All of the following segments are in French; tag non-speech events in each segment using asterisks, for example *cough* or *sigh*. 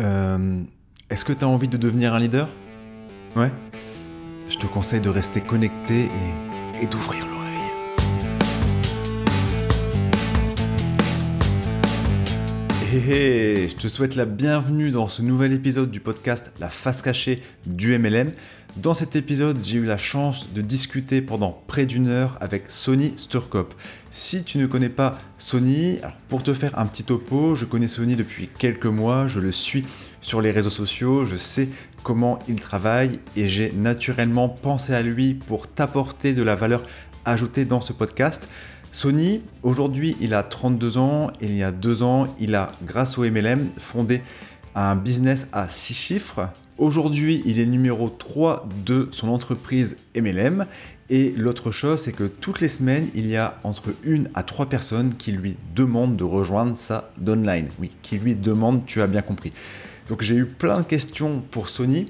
Euh, Est-ce que tu as envie de devenir un leader? Ouais? Je te conseille de rester connecté et, et d'ouvrir l'oreille. Je te souhaite la bienvenue dans ce nouvel épisode du podcast La face cachée du MLM. Dans cet épisode, j'ai eu la chance de discuter pendant près d'une heure avec Sony Sturkop. Si tu ne connais pas Sony, pour te faire un petit topo, je connais Sony depuis quelques mois, je le suis sur les réseaux sociaux, je sais comment il travaille et j'ai naturellement pensé à lui pour t'apporter de la valeur ajoutée dans ce podcast. Sony, aujourd'hui, il a 32 ans il y a deux ans, il a, grâce au MLM, fondé un business à 6 chiffres. Aujourd'hui, il est numéro 3 de son entreprise MLM. Et l'autre chose, c'est que toutes les semaines, il y a entre une à trois personnes qui lui demandent de rejoindre sa downline. Oui, qui lui demandent, tu as bien compris. Donc j'ai eu plein de questions pour Sony.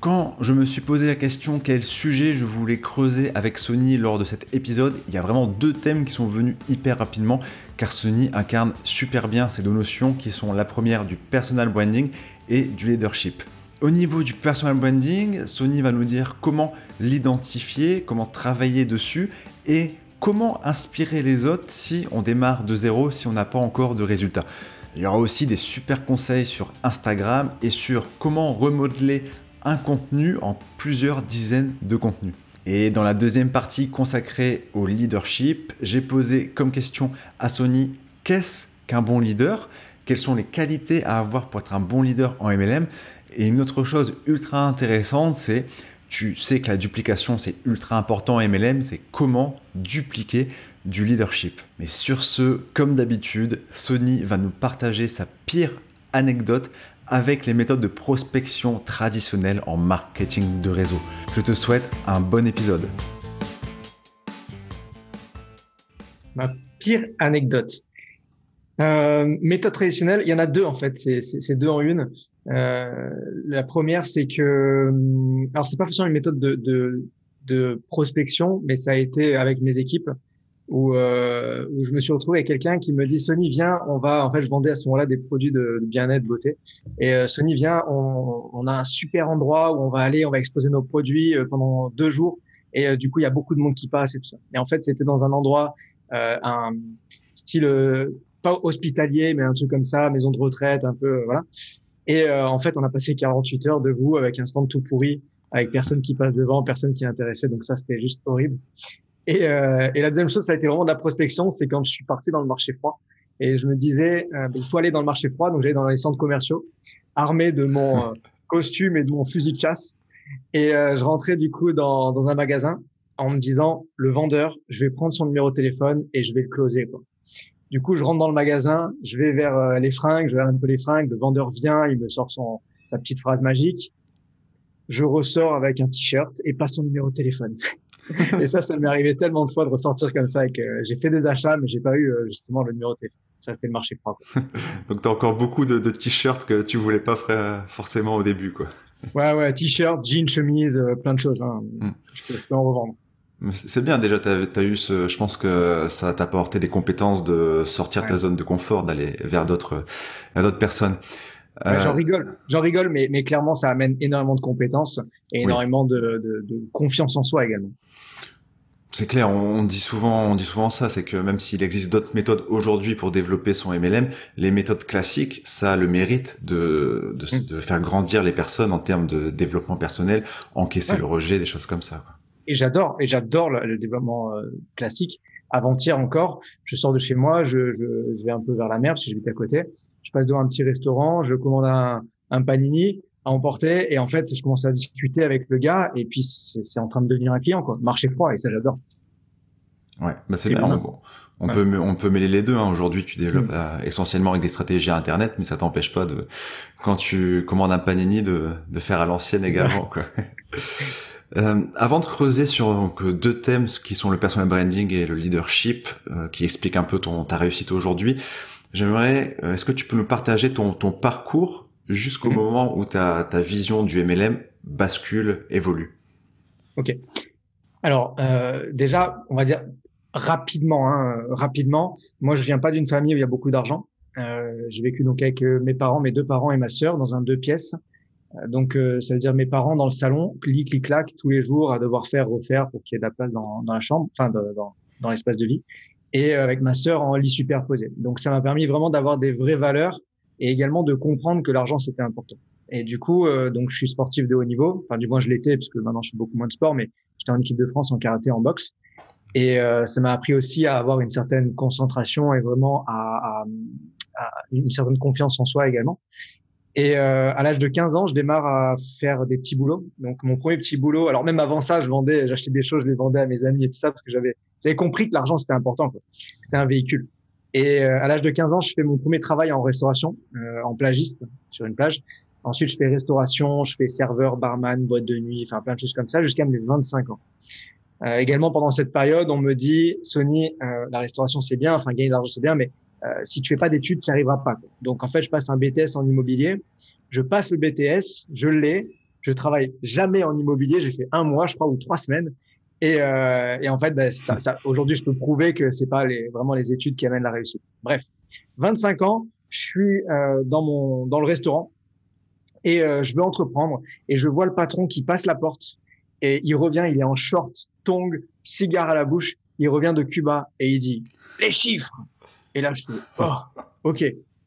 Quand je me suis posé la question quel sujet je voulais creuser avec Sony lors de cet épisode, il y a vraiment deux thèmes qui sont venus hyper rapidement car Sony incarne super bien ces deux notions qui sont la première du personal branding et du leadership. Au niveau du personal branding, Sony va nous dire comment l'identifier, comment travailler dessus et comment inspirer les autres si on démarre de zéro, si on n'a pas encore de résultats. Il y aura aussi des super conseils sur Instagram et sur comment remodeler un contenu en plusieurs dizaines de contenus. Et dans la deuxième partie consacrée au leadership, j'ai posé comme question à Sony qu'est-ce qu'un bon leader? Quelles sont les qualités à avoir pour être un bon leader en MLM Et une autre chose ultra intéressante, c'est tu sais que la duplication c'est ultra important en MLM, c'est comment dupliquer du leadership. Mais sur ce, comme d'habitude, Sony va nous partager sa pire anecdote avec les méthodes de prospection traditionnelles en marketing de réseau. Je te souhaite un bon épisode. Ma pire anecdote. Euh, méthode traditionnelle, il y en a deux en fait, c'est deux en une. Euh, la première, c'est que, alors c'est pas forcément une méthode de, de, de, prospection, mais ça a été avec mes équipes où, euh, où je me suis retrouvé avec quelqu'un qui me dit Sony viens, on va, en fait je vendais à ce moment-là des produits de, de bien-être, beauté, et euh, Sony viens, on, on, a un super endroit où on va aller, on va exposer nos produits euh, pendant deux jours, et euh, du coup il y a beaucoup de monde qui passe et tout ça. Et en fait c'était dans un endroit, un style pas hospitalier, mais un truc comme ça, maison de retraite, un peu, voilà. Et euh, en fait, on a passé 48 heures debout avec un stand tout pourri, avec personne qui passe devant, personne qui est intéressé. Donc ça, c'était juste horrible. Et, euh, et, la deuxième chose, ça a été vraiment de la prospection. C'est quand je suis parti dans le marché froid et je me disais, euh, il faut aller dans le marché froid. Donc j'allais dans les centres commerciaux, armé de mon costume et de mon fusil de chasse. Et je rentrais du coup dans, dans un magasin en me disant, le vendeur, je vais prendre son numéro de téléphone et je vais le closer. Du coup, je rentre dans le magasin, je vais vers euh, les fringues, je vais un peu les fringues. Le vendeur vient, il me sort son sa petite phrase magique. Je ressors avec un t-shirt et pas son numéro de téléphone. *laughs* et ça, ça m'est arrivé tellement de fois de ressortir comme ça. que j'ai fait des achats, mais j'ai pas eu euh, justement le numéro de téléphone. Ça, c'était le marché propre. *laughs* Donc, tu as encore beaucoup de, de t-shirts que tu voulais pas faire forcément au début, quoi. Ouais, ouais, t-shirt, jean, chemise, euh, plein de choses. Hein. Hmm. Je, peux, je peux en revendre. C'est bien déjà, tu as, eu ce, je pense que ça t'a apporté des compétences de sortir ta zone de confort, d'aller vers d'autres, d'autres personnes. Euh... J'en rigole, j'en rigole, mais, mais clairement ça amène énormément de compétences et énormément de, de, de, confiance en soi également. C'est clair, on dit souvent, on dit souvent ça, c'est que même s'il existe d'autres méthodes aujourd'hui pour développer son MLM, les méthodes classiques, ça a le mérite de, de, mm. de faire grandir les personnes en termes de développement personnel, encaisser le rejet, des choses comme ça. Et j'adore et j'adore le, développement euh, classique. Avant-hier encore, je sors de chez moi, je, je, je, vais un peu vers la mer parce que j'habite à côté. Je passe devant un petit restaurant, je commande un, un panini à emporter et en fait, je commence à discuter avec le gars et puis c'est en train de devenir un client quoi. Marché froid et ça j'adore. Ouais, bah c'est bien. On, on peut on peut mêler les deux. Hein. Aujourd'hui, tu développes mm. euh, essentiellement avec des stratégies internet, mais ça t'empêche pas de quand tu commandes un panini de de faire à l'ancienne également quoi. *laughs* Euh, avant de creuser sur donc, deux thèmes qui sont le personal branding et le leadership, euh, qui expliquent un peu ton, ta réussite aujourd'hui, j'aimerais, euh, est-ce que tu peux nous partager ton, ton parcours jusqu'au mhm. moment où ta, ta vision du MLM bascule, évolue? Ok. Alors euh, déjà, on va dire rapidement, hein, rapidement. Moi, je viens pas d'une famille où il y a beaucoup d'argent. Euh, j'ai vécu donc avec mes parents, mes deux parents et ma sœur dans un deux pièces. Donc, ça veut dire mes parents dans le salon, clic, clic, clac, tous les jours à devoir faire, refaire pour qu'il y ait de la place dans, dans la chambre, enfin dans, dans l'espace de vie. Et avec ma sœur en lit superposé. Donc, ça m'a permis vraiment d'avoir des vraies valeurs et également de comprendre que l'argent c'était important. Et du coup, euh, donc je suis sportif de haut niveau. Enfin, du moins je l'étais parce que maintenant je fais beaucoup moins de sport, mais j'étais en équipe de France en karaté, en boxe. Et euh, ça m'a appris aussi à avoir une certaine concentration et vraiment à, à, à une certaine confiance en soi également. Et euh, à l'âge de 15 ans, je démarre à faire des petits boulots. Donc mon premier petit boulot, alors même avant ça, je vendais, j'achetais des choses, je les vendais à mes amis et tout ça parce que j'avais compris que l'argent c'était important. C'était un véhicule. Et euh, à l'âge de 15 ans, je fais mon premier travail en restauration, euh, en plagiste sur une plage. Ensuite, je fais restauration, je fais serveur, barman, boîte de nuit, enfin plein de choses comme ça jusqu'à mes 25 ans. Euh, également, pendant cette période, on me dit, Sony, euh, la restauration c'est bien, enfin gagner de l'argent c'est bien, mais euh, si tu fais pas d'études, tu n'y arriveras pas. Donc en fait, je passe un BTS en immobilier. Je passe le BTS, je l'ai. Je travaille jamais en immobilier. J'ai fait un mois, je crois, ou trois semaines. Et, euh, et en fait, ben, ça, ça, aujourd'hui, je peux prouver que c'est pas les, vraiment les études qui amènent la réussite. Bref, 25 ans, je suis euh, dans mon dans le restaurant et euh, je veux entreprendre et je vois le patron qui passe la porte et il revient, il est en short, tong, cigare à la bouche, il revient de Cuba et il dit les chiffres. Et là, je fais oh, ok.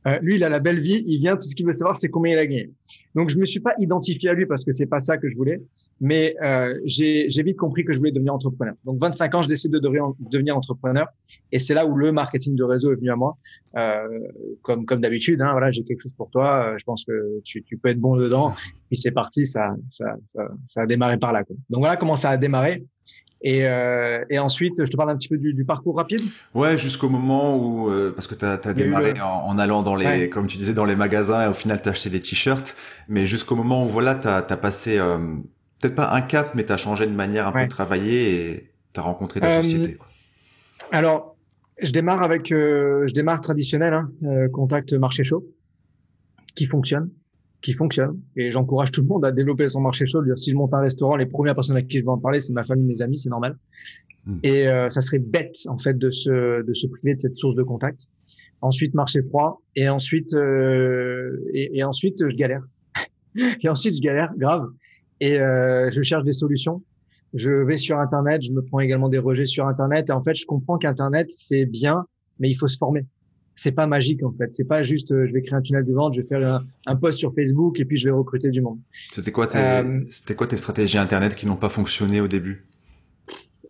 Euh, lui, il a la belle vie, il vient, tout ce qu'il veut savoir, c'est combien il a gagné. Donc, je me suis pas identifié à lui parce que c'est pas ça que je voulais, mais euh, j'ai vite compris que je voulais devenir entrepreneur. Donc, 25 ans, je décide de devenir, entrepreneur, et c'est là où le marketing de réseau est venu à moi. Euh, comme d'habitude, hein, voilà, j'ai quelque chose pour toi. Je pense que tu, peux être bon dedans. Puis c'est parti, ça, ça, ça, ça a démarré par là. Donc voilà comment ça a démarré. Et, euh, et, ensuite, je te parle un petit peu du, du parcours rapide. Ouais, jusqu'au moment où, euh, parce que tu as, démarré en, allant dans les, comme tu disais, dans les magasins et au final, tu as acheté des t-shirts. Mais jusqu'au moment où, voilà, tu as, passé, euh, peut-être pas un cap, mais tu as changé de manière un peu de travailler et tu as rencontré ta euh, société. Alors, je démarre avec, je démarre traditionnel, hein, contact marché chaud, qui fonctionne qui fonctionne. Et j'encourage tout le monde à développer son marché chaud. Si je monte un restaurant, les premières personnes à qui je vais en parler, c'est ma famille, mes amis, c'est normal. Hmm. Et euh, ça serait bête en fait de se de se priver de cette source de contact. Ensuite, marché froid. Et ensuite, euh, et, et, ensuite, je galère. *laughs* et ensuite, je galère grave. Et euh, je cherche des solutions. Je vais sur Internet. Je me prends également des rejets sur Internet. Et en fait, je comprends qu'Internet c'est bien, mais il faut se former c'est pas magique en fait. C'est pas juste euh, je vais créer un tunnel de vente, je vais faire un, post sur Facebook et puis je vais recruter du monde. C'était quoi tes, euh, c'était quoi tes stratégies internet qui n'ont pas fonctionné au début?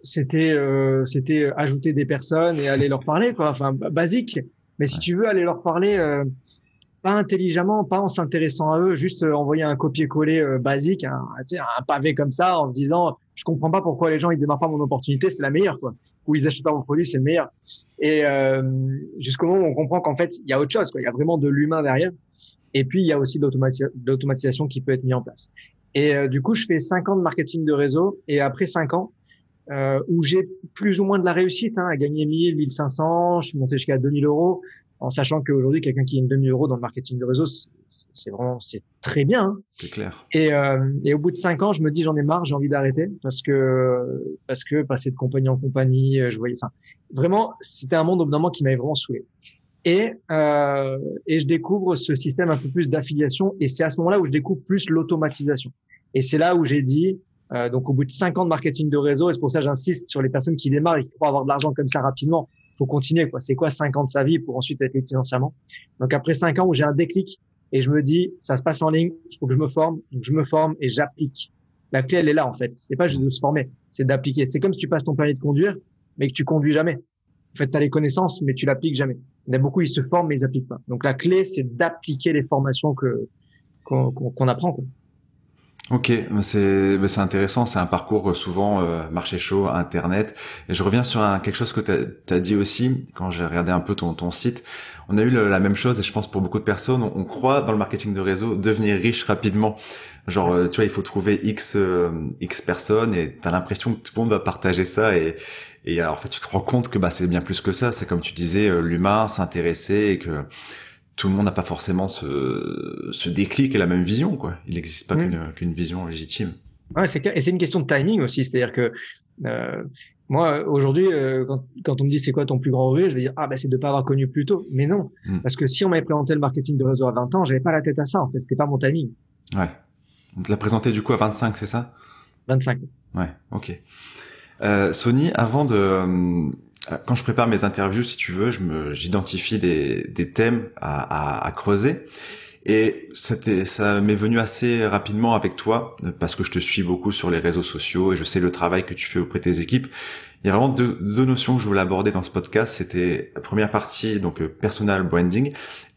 C'était euh, c'était ajouter des personnes et aller leur parler quoi. Enfin basique. Mais si tu veux aller leur parler pas intelligemment, pas en s'intéressant à eux, juste envoyer un copier-coller basique, un, un pavé comme ça en se disant je comprends pas pourquoi les gens ils démarrent pas mon opportunité, c'est la meilleure quoi où ils achètent pas mon produit, c'est le meilleur. Et euh, jusqu'au moment où on comprend qu'en fait, il y a autre chose, quoi. Il y a vraiment de l'humain derrière. Et puis, il y a aussi d'automatisation qui peut être mis en place. Et euh, du coup, je fais cinq ans de marketing de réseau. Et après cinq ans, euh, où j'ai plus ou moins de la réussite, hein, à gagner 1000, 1500, je suis monté jusqu'à 2000 euros en sachant qu'aujourd'hui, quelqu'un qui gagne 2000 euros dans le marketing de réseau, c'est vraiment, c'est très bien. Hein. C'est clair. Et, euh, et au bout de cinq ans, je me dis, j'en ai marre, j'ai envie d'arrêter parce que, parce que passer de compagnie en compagnie, euh, je voyais, enfin, vraiment, c'était un monde au bout d'un moment qui m'avait vraiment saoulé. Et, euh, et je découvre ce système un peu plus d'affiliation et c'est à ce moment-là où je découvre plus l'automatisation. Et c'est là où j'ai dit, euh, donc au bout de cinq ans de marketing de réseau, et c'est pour ça que j'insiste sur les personnes qui démarrent et qui croient avoir de l'argent comme ça rapidement, faut continuer. quoi. C'est quoi 5 ans de sa vie pour ensuite être libre financièrement? Donc après 5 ans où j'ai un déclic et je me dis, ça se passe en ligne, il faut que je me forme. Donc je me forme et j'applique. La clé, elle est là en fait. C'est pas juste de se former, c'est d'appliquer. C'est comme si tu passes ton permis de conduire, mais que tu conduis jamais. En fait, tu as les connaissances, mais tu l'appliques jamais. Il y en a beaucoup, ils se forment, mais ils appliquent pas. Donc la clé, c'est d'appliquer les formations que qu'on apprend. Quoi. Ok, c'est c'est intéressant, c'est un parcours euh, souvent euh, marché chaud, internet. Et je reviens sur un, quelque chose que tu as, dit aussi quand j'ai regardé un peu ton, ton site. On a eu la même chose et je pense pour beaucoup de personnes, on, croit dans le marketing de réseau devenir riche rapidement. Genre, euh, tu vois, il faut trouver X X personnes et tu as l'impression que tout le monde va partager ça et et alors, en fait tu te rends compte que bah c'est bien plus que ça. C'est comme tu disais, l'humain s'intéresser et que tout le monde n'a pas forcément ce, ce déclic et la même vision, quoi. Il n'existe pas mmh. qu'une vision légitime. Ouais, c'est et c'est une question de timing aussi, c'est-à-dire que Euh, moi, aujourd'hui, euh, quand, quand, on me dit c'est quoi ton plus grand regret, je vais dire ah ben c'est de pas avoir connu plus tôt. Mais non, hmm. parce que si on m'avait présenté le marketing de réseau à 20 ans, j'avais pas la tête à ça. En fait, c'était pas mon timing. Ouais. On te l'a présenté du coup à 25, c'est ça? 25. Ouais, ok. Euh, Sony, avant de, quand je prépare mes interviews, si tu veux, je me, j'identifie des, des thèmes à, à, à creuser. Et ça m'est venu assez rapidement avec toi, parce que je te suis beaucoup sur les réseaux sociaux et je sais le travail que tu fais auprès de tes équipes. Il y a vraiment deux, deux notions que je voulais aborder dans ce podcast. C'était la première partie, donc euh, personal branding,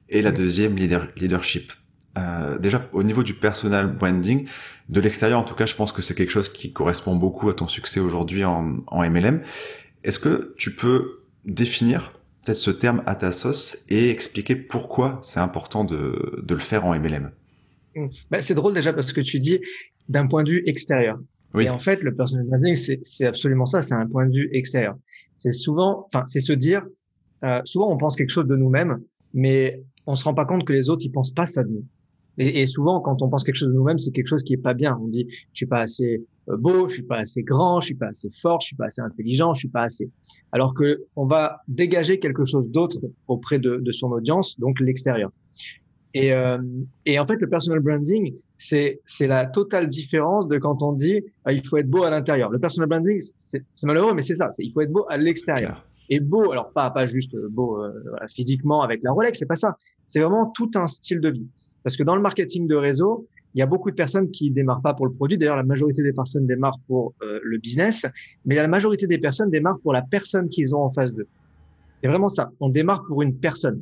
et la deuxième, leader, leadership. Euh, déjà, au niveau du personal branding, de l'extérieur en tout cas, je pense que c'est quelque chose qui correspond beaucoup à ton succès aujourd'hui en, en MLM. Est-ce que tu peux définir peut-être ce terme à ta sauce et expliquer pourquoi c'est important de, de, le faire en MLM mmh. bah, C'est drôle déjà parce que tu dis d'un point de vue extérieur. Oui. Et en fait, le personal branding, c'est absolument ça, c'est un point de vue extérieur. C'est souvent, enfin, c'est se dire, euh, souvent on pense quelque chose de nous-mêmes, mais on se rend pas compte que les autres, ils pensent pas ça de nous. Et, et, souvent, quand on pense quelque chose de nous-mêmes, c'est quelque chose qui est pas bien. On dit, je suis pas assez beau, je suis pas assez grand, je suis pas assez fort, je suis pas assez intelligent, je suis pas assez. Alors que on va dégager quelque chose d'autre auprès de, de, son audience, donc l'extérieur. Et, euh, et, en fait, le personal branding, c'est c'est la totale différence de quand on dit ah, il faut être beau à l'intérieur. Le personal branding, c'est malheureux, mais c'est ça. Il faut être beau à l'extérieur. Et beau, alors pas pas juste beau euh, physiquement avec la Rolex, c'est pas ça. C'est vraiment tout un style de vie. Parce que dans le marketing de réseau, il y a beaucoup de personnes qui démarrent pas pour le produit. D'ailleurs, la majorité des personnes démarrent pour euh, le business, mais la majorité des personnes démarrent pour la personne qu'ils ont en face d'eux. C'est vraiment ça. On démarre pour une personne.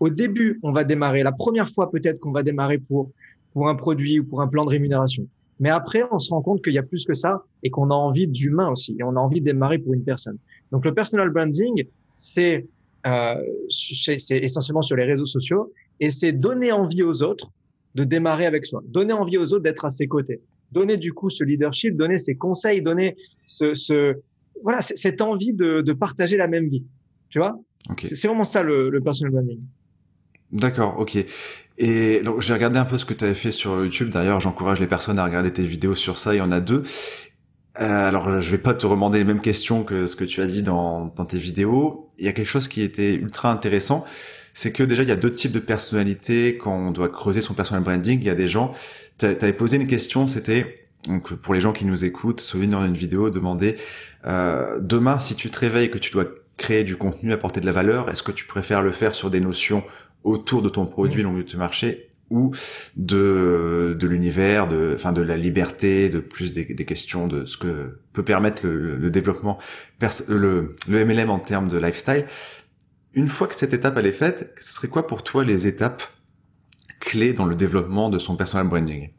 Au début, on va démarrer. La première fois, peut-être qu'on va démarrer pour pour un produit ou pour un plan de rémunération. Mais après, on se rend compte qu'il y a plus que ça et qu'on a envie d'humain aussi. Et on a envie de démarrer pour une personne. Donc, le personal branding, c'est euh, c'est essentiellement sur les réseaux sociaux et c'est donner envie aux autres de démarrer avec soi, donner envie aux autres d'être à ses côtés, donner du coup ce leadership, donner ses conseils, donner ce, ce voilà cette envie de, de, partager la même vie, tu vois? C'est vraiment ça le, le personal branding. D'accord, ok. Et donc j'ai regardé un peu ce que tu avais fait sur YouTube. D'ailleurs, j'encourage les personnes à regarder tes vidéos sur ça. Il y en a deux. Euh, alors, je vais pas te demander les mêmes questions que ce que tu as dit dans, dans tes vidéos. Il y a quelque chose qui était ultra intéressant c'est que déjà il y a deux types de personnalités quand on doit creuser son personal branding. Il y a des gens, tu avais posé une question, c'était donc pour les gens qui nous écoutent, souvenir dans une vidéo, demander euh, demain si tu te réveilles que tu dois créer du contenu, apporter de la valeur, est-ce que tu préfères le faire sur des notions autour de ton produit, mmh. de marché ou de de l'univers, de enfin de la liberté, de plus des, des, questions de ce que peut permettre le, le développement le, le MLM en termes de lifestyle? Une fois que cette étape elle est faite, ce serait quoi pour toi les étapes clés dans le développement de son personal branding?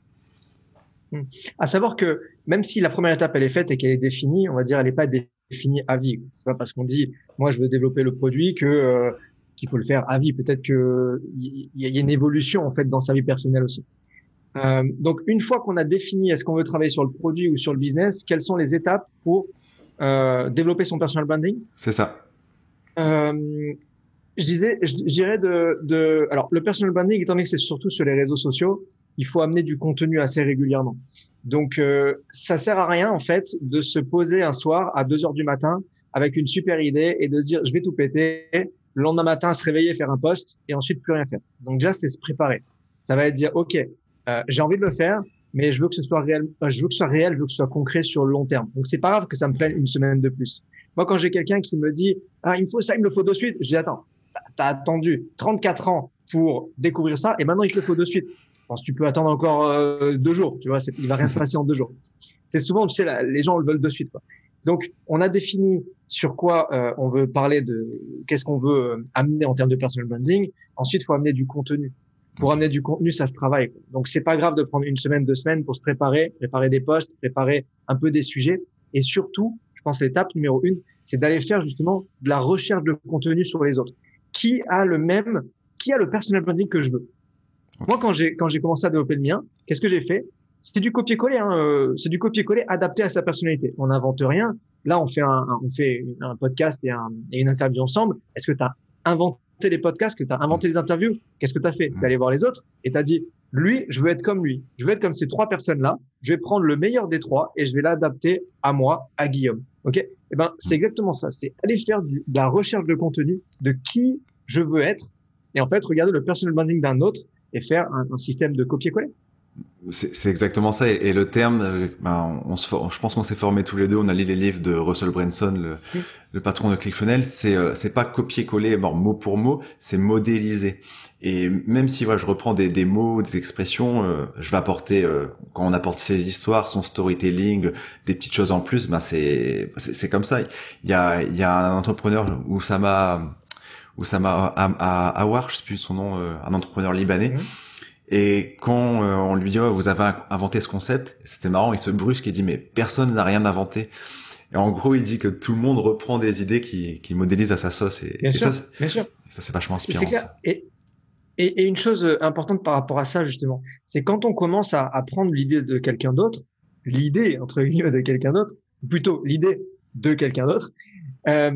Hmm. À savoir que même si la première étape elle est faite et qu'elle est définie, on va dire elle n'est pas définie à vie. C'est pas parce qu'on dit moi je veux développer le produit que euh, qu'il faut le faire à vie. Peut-être que il y, a une évolution en fait dans sa vie personnelle aussi. Euh, donc une fois qu'on a défini est-ce qu'on veut travailler sur le produit ou sur le business, quelles sont les étapes pour euh, développer son personal branding? C'est ça. Euh, je disais, je dirais de, de, alors le personal branding, étant donné que c'est surtout sur les réseaux sociaux, il faut amener du contenu assez régulièrement. Donc, euh, ça sert à rien en fait de se poser un soir à 2 heures du matin avec une super idée et de se dire je vais tout péter. Le lendemain matin, se réveiller, faire un poste et ensuite plus rien faire. Donc déjà, c'est se préparer. Ça va être dire ok, euh, j'ai envie de le faire, mais je veux que ce soit réel. Euh, je veux que ce soit réel, je veux que ce soit concret sur le long terme. Donc c'est pas grave que ça me prenne une semaine de plus. Moi, quand j'ai quelqu'un qui me dit ah il me faut ça, il me le faut de suite, je dis attends, t'as attendu 34 ans pour découvrir ça et maintenant il te le faut de suite. Je pense que tu peux attendre encore euh, deux jours, tu vois, il va rien se passer en deux jours. C'est souvent, tu sais, les gens le veulent de suite. Quoi. Donc, on a défini sur quoi euh, on veut parler de qu'est-ce qu'on veut euh, amener en termes de personal branding. Ensuite, faut amener du contenu. Pour amener du contenu, ça se travaille. Donc, c'est pas grave de prendre une semaine, deux semaines pour se préparer, préparer des posts, préparer un peu des sujets. Et surtout, pense l'étape numéro une, c'est d'aller faire justement de la recherche de contenu sur les autres. Qui a le même, qui a le personal branding que je veux? Moi, quand j'ai quand j'ai commencé à développer le mien, qu'est-ce que j'ai fait? C'est du copier-coller, hein, euh, c'est du copier-coller adapté à sa personnalité. On n'invente rien. Là, on fait un, on fait un podcast et, un, et une interview ensemble. Est-ce que tu as inventé les podcasts, que tu as inventé les interviews? Qu'est-ce que tu as fait? Tu es allé voir les autres et tu as dit lui, je veux être comme lui. Je veux être comme ces trois personnes-là. Je vais prendre le meilleur des trois et je vais l'adapter à moi, à Guillaume. Ok? Eh ben, c'est exactement ça. C'est aller faire de la recherche de contenu de qui je veux être et en fait regarder le personal branding d'un autre et faire un, système de copier-coller. C'est exactement ça. Et, le terme, euh, ben, on se, je pense qu'on s'est formé tous les deux. On a lu les livres de Russell Branson, le, le patron de ClickFunnels. C'est euh, pas copier-coller, bon, mot pour mot, c'est modéliser. Et même si voilà, je reprends des, des mots, des expressions, euh, je vais apporter quand on apporte ses histoires, son storytelling, des petites choses en plus. Ben c'est c'est comme ça. Il y a il y a un entrepreneur où ça m'a Oussama Awar, je sais plus son nom, euh, un entrepreneur libanais. Mhm. Et quand euh, on lui dit vous avez inventé ce concept, c'était marrant, il se brusque et dit mais personne n'a rien inventé. Et en gros, il dit que tout le monde reprend des idées qui, qui modélisent à sa sauce. Et, bien ça, ça c'est vachement inspirant. Et, et, et, une chose euh, importante par rapport à ça justement, c'est quand on commence à, à prendre l'idée de quelqu'un d'autre, l'idée entre guillemets de quelqu'un d'autre, plutôt l'idée de quelqu'un d'autre, euh,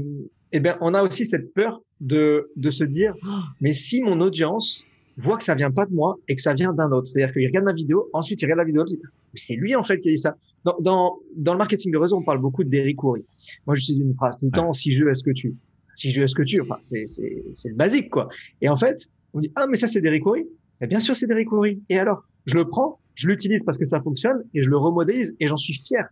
eh bien, on a aussi cette peur de, de se dire, mais si mon audience voit que ça vient pas de moi et que ça vient d'un autre, c'est-à-dire qu'il regarde ma vidéo, ensuite il regarde la vidéo, c'est lui en fait qui a dit ça. Dans, dans, dans le marketing de réseau, on parle beaucoup d'Eric Coury. Moi, je j'utilise une phrase tout le temps, si je est-ce que tu Si je est-ce que tu Enfin, c'est, c'est, c'est le basique, quoi. Et en fait, on dit, ah, mais ça, c'est d'Eric Coury. Mais bien sûr, c'est d'Eric Coury. Et alors, je le prends, je l'utilise parce que ça fonctionne et je le remodélise et j'en suis fier.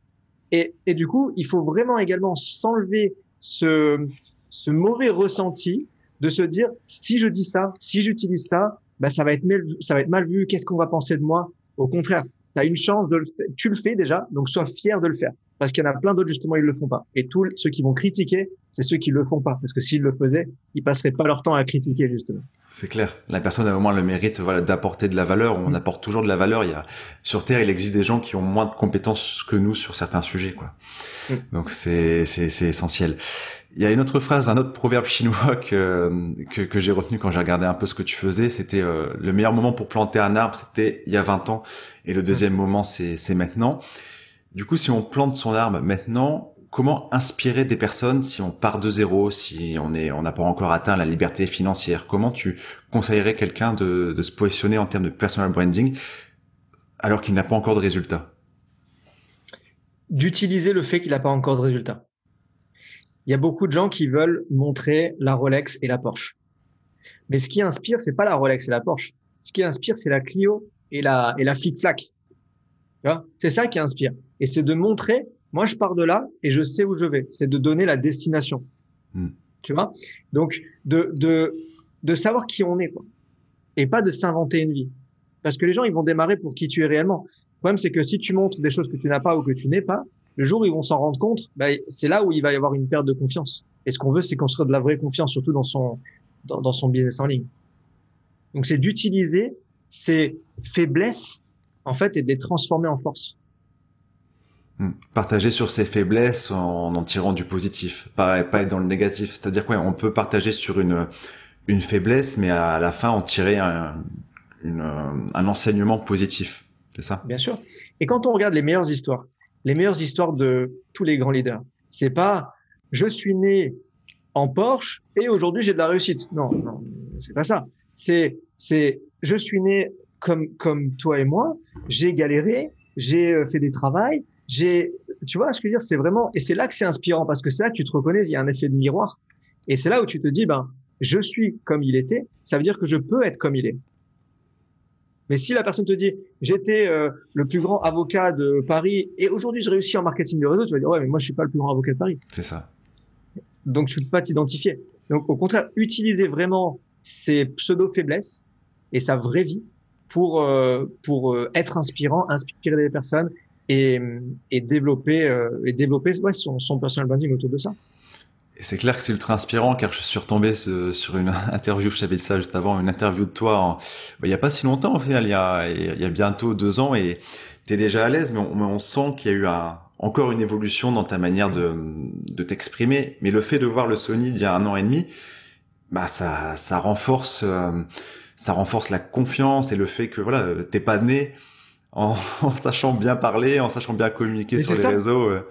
Et, et du coup, il faut vraiment également s'enlever ce, ce mauvais ressenti de se dire si je dis ça, si j'utilise ça, bah ça va être mal, ça va être mal vu. Qu'est-ce qu'on va penser de moi? Au contraire, tu as une chance de tu le fais déjà, donc sois fier de le faire. Parce qu'il y en a plein d'autres justement ils le font pas. Et tous ceux qui vont critiquer, c'est ceux qui le font pas. Parce que s'ils le faisaient, ils passeraient pas leur temps à critiquer justement. C'est clair. La personne a au moins le mérite, voilà, d'apporter de la valeur. On mm. apporte toujours de la valeur. Il y a sur Terre, il existe des gens qui ont moins de compétences que nous sur certains sujets, quoi. Mm. Donc c'est c'est c'est essentiel. Il y a une autre phrase, un autre proverbe chinois que, que, que j'ai retenu quand j'ai regardé un peu ce que tu faisais, c'était euh, le meilleur moment pour planter un arbre, c'était il y a 20 ans, et le deuxième mmh. moment, c'est maintenant. Du coup, si on plante son arbre maintenant, comment inspirer des personnes si on part de zéro, si on n'a pas encore atteint la liberté financière? Comment tu conseillerais quelqu'un de, se positionner en termes de personal branding alors qu'il n'a pas encore de résultats D'utiliser le fait qu'il n'a pas encore de résultats il y a beaucoup de gens qui veulent montrer la Rolex et la Porsche. Mais ce qui inspire, c'est pas la Rolex et la Porsche. Ce qui inspire, c'est la Clio et la, et la Flac. C'est ça qui inspire. Et c'est de montrer, moi, je pars de là et je sais où je vais. C'est de donner la destination. Hmm. Tu vois? Donc, de, de, de savoir qui on est, quoi. Et pas de s'inventer une vie. Parce que les gens, ils vont démarrer pour qui tu es réellement. Le problème, c'est que si tu montres des choses que tu n'as pas ou que tu n'es pas, le jour où ils vont s'en rendre compte, bah, c'est là où il va y avoir une perte de confiance. Et ce qu'on veut, c'est construire de la vraie confiance, surtout dans son, dans, son business en ligne. Donc, c'est d'utiliser ces faiblesses, en fait, et de les transformer en force. Hmm. Partager sur ses faiblesses en en tirant du positif, pas, pas être dans le négatif. C'est-à-dire quoi, on peut partager sur une, une faiblesse, mais à la fin en tirer un, un enseignement positif. C'est ça? Bien sûr. Et quand on regarde les meilleures histoires, les meilleures histoires de tous les grands leaders. C'est pas je suis né en Porsche et aujourd'hui j'ai de la réussite. Non, non, c'est pas ça. C'est c'est je suis né comme comme toi et moi, j'ai galéré, j'ai euh, fait des travails, j'ai tu vois ce que je veux dire, c'est vraiment et c'est là que c'est inspirant parce que c'est là que tu te reconnais, il y a un effet de miroir et c'est là où tu te dis ben je suis comme il était, ça veut dire que je peux être comme il est. Mais si la personne te dit j'étais euh, le plus grand avocat de Paris et aujourd'hui je réussis en marketing de réseau, tu vas dire ouais mais moi je suis pas le plus grand avocat de Paris. C'est ça. Donc tu peux pas t'identifier. Donc au contraire, utiliser vraiment ses pseudo faiblesses et sa vraie vie pour euh, pour euh, être inspirant, inspirer des personnes et, et développer et développer ouais, son, son personal branding autour de ça. Et c'est clair que c'est ultra inspirant car je suis retombé sur une *laughs* interview, je savais ça juste avant, une interview de toi il y a pas si longtemps au final, il y a, il y a bientôt deux ans et tu es déjà à l'aise mais on, sent qu'il y a eu encore une évolution dans ta manière de, de t'exprimer. Mais le fait de voir le Sony d'il y a un an et demi, bah ça, ça renforce, euh, ça renforce la confiance et le fait que voilà, t'es pas né *laughs* en, sachant bien parler, en sachant bien communiquer sur les réseaux. Euh.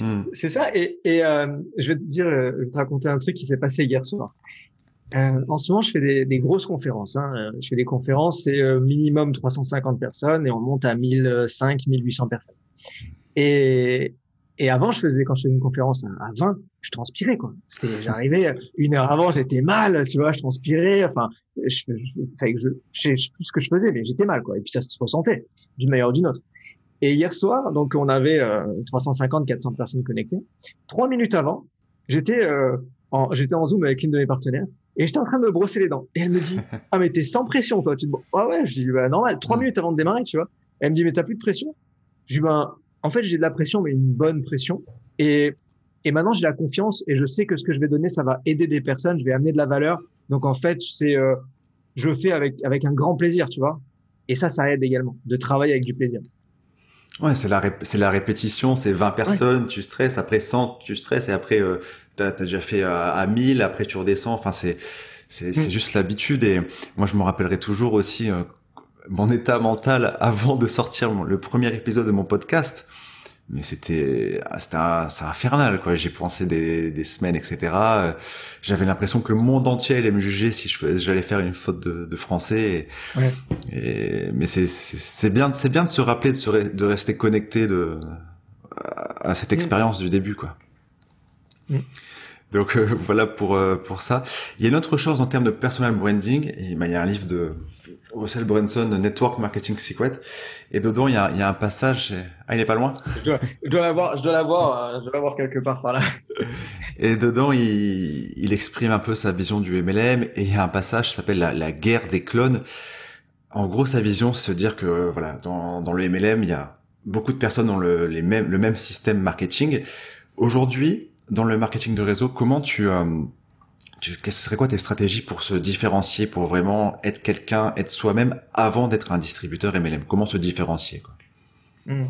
Hmm. C'est ça. Et, et euh, je vais te dire, euh, je vais te raconter un truc qui s'est passé hier soir. euh, en ce moment, je fais des, des grosses conférences. Hein. Je fais des conférences, c'est euh, minimum 350 personnes et on monte à 1005, 1800 personnes. Et, et avant, je faisais, quand je faisais une conférence à, 20, je transpirais, quoi. C'était, j'arrivais une heure avant, j'étais mal, tu vois, je transpirais. Enfin, je, je, je, je, sais plus ce que je faisais, mais j'étais mal, quoi. Et puis ça se ressentait d'une manière ou d'une autre. Et hier soir, donc on avait euh, 350, 400 personnes connectées. Trois minutes avant, j'étais euh, en, j'étais en zoom avec une de mes partenaires et j'étais en train de me brosser les dents. Et elle me dit, *laughs* ah mais t'es sans pression, toi. Tu te... Ah ouais, je dis, bah normal. Trois minutes avant de démarrer, tu vois. elle me dit, mais t'as plus de pression? Je dis, ben, en fait, j'ai de la pression, mais une bonne pression. Et, et maintenant, j'ai la confiance et je sais que ce que je vais donner, ça va aider des personnes, je vais amener de la valeur. Donc, en fait, c'est, euh, je le fais avec, avec un grand plaisir, tu vois. Et ça, ça aide également de travailler avec du plaisir. Ouais, c'est la, c'est la répétition, c'est 20 personnes, tu stresses, après 100, tu stresses, et après, euh, t'as as déjà fait à, à 1000, après tu redescends, enfin, c'est, c'est, c'est mm. juste l'habitude, et moi, je me rappellerai toujours aussi, euh, mon état mental avant de sortir le premier épisode de mon podcast. Mais c'était c'était infernal quoi. J'ai pensé des, des semaines etc. J'avais l'impression que le monde entier allait me juger si je j'allais faire une faute de, de français. Et, ouais. et mais c'est c'est bien c'est bien de se rappeler de se de rester connecté de à cette mm. expérience du début quoi. Mm. Donc euh, voilà pour euh, pour ça. Il y a une autre chose en termes de personal branding. il y a un livre de Russell Brunson, Network Marketing Secret. Et dedans, il y a, il y a un passage. Ah, il n'est pas loin? Je dois, je dois l'avoir, je dois l'avoir, je dois l'avoir quelque part par là. Et dedans, il, il exprime un peu sa vision du MLM. Et il y a un passage qui s'appelle la, la, guerre des clones. En gros, sa vision, c'est se dire que voilà, dans, dans le MLM, il y a beaucoup de personnes ont le, les mêmes, le même système marketing. Aujourd'hui, dans le marketing de réseau, comment tu euh, ce serait quoi tes stratégies pour se différencier, pour vraiment être quelqu'un, être soi-même avant d'être un distributeur MLM Comment se différencier hmm.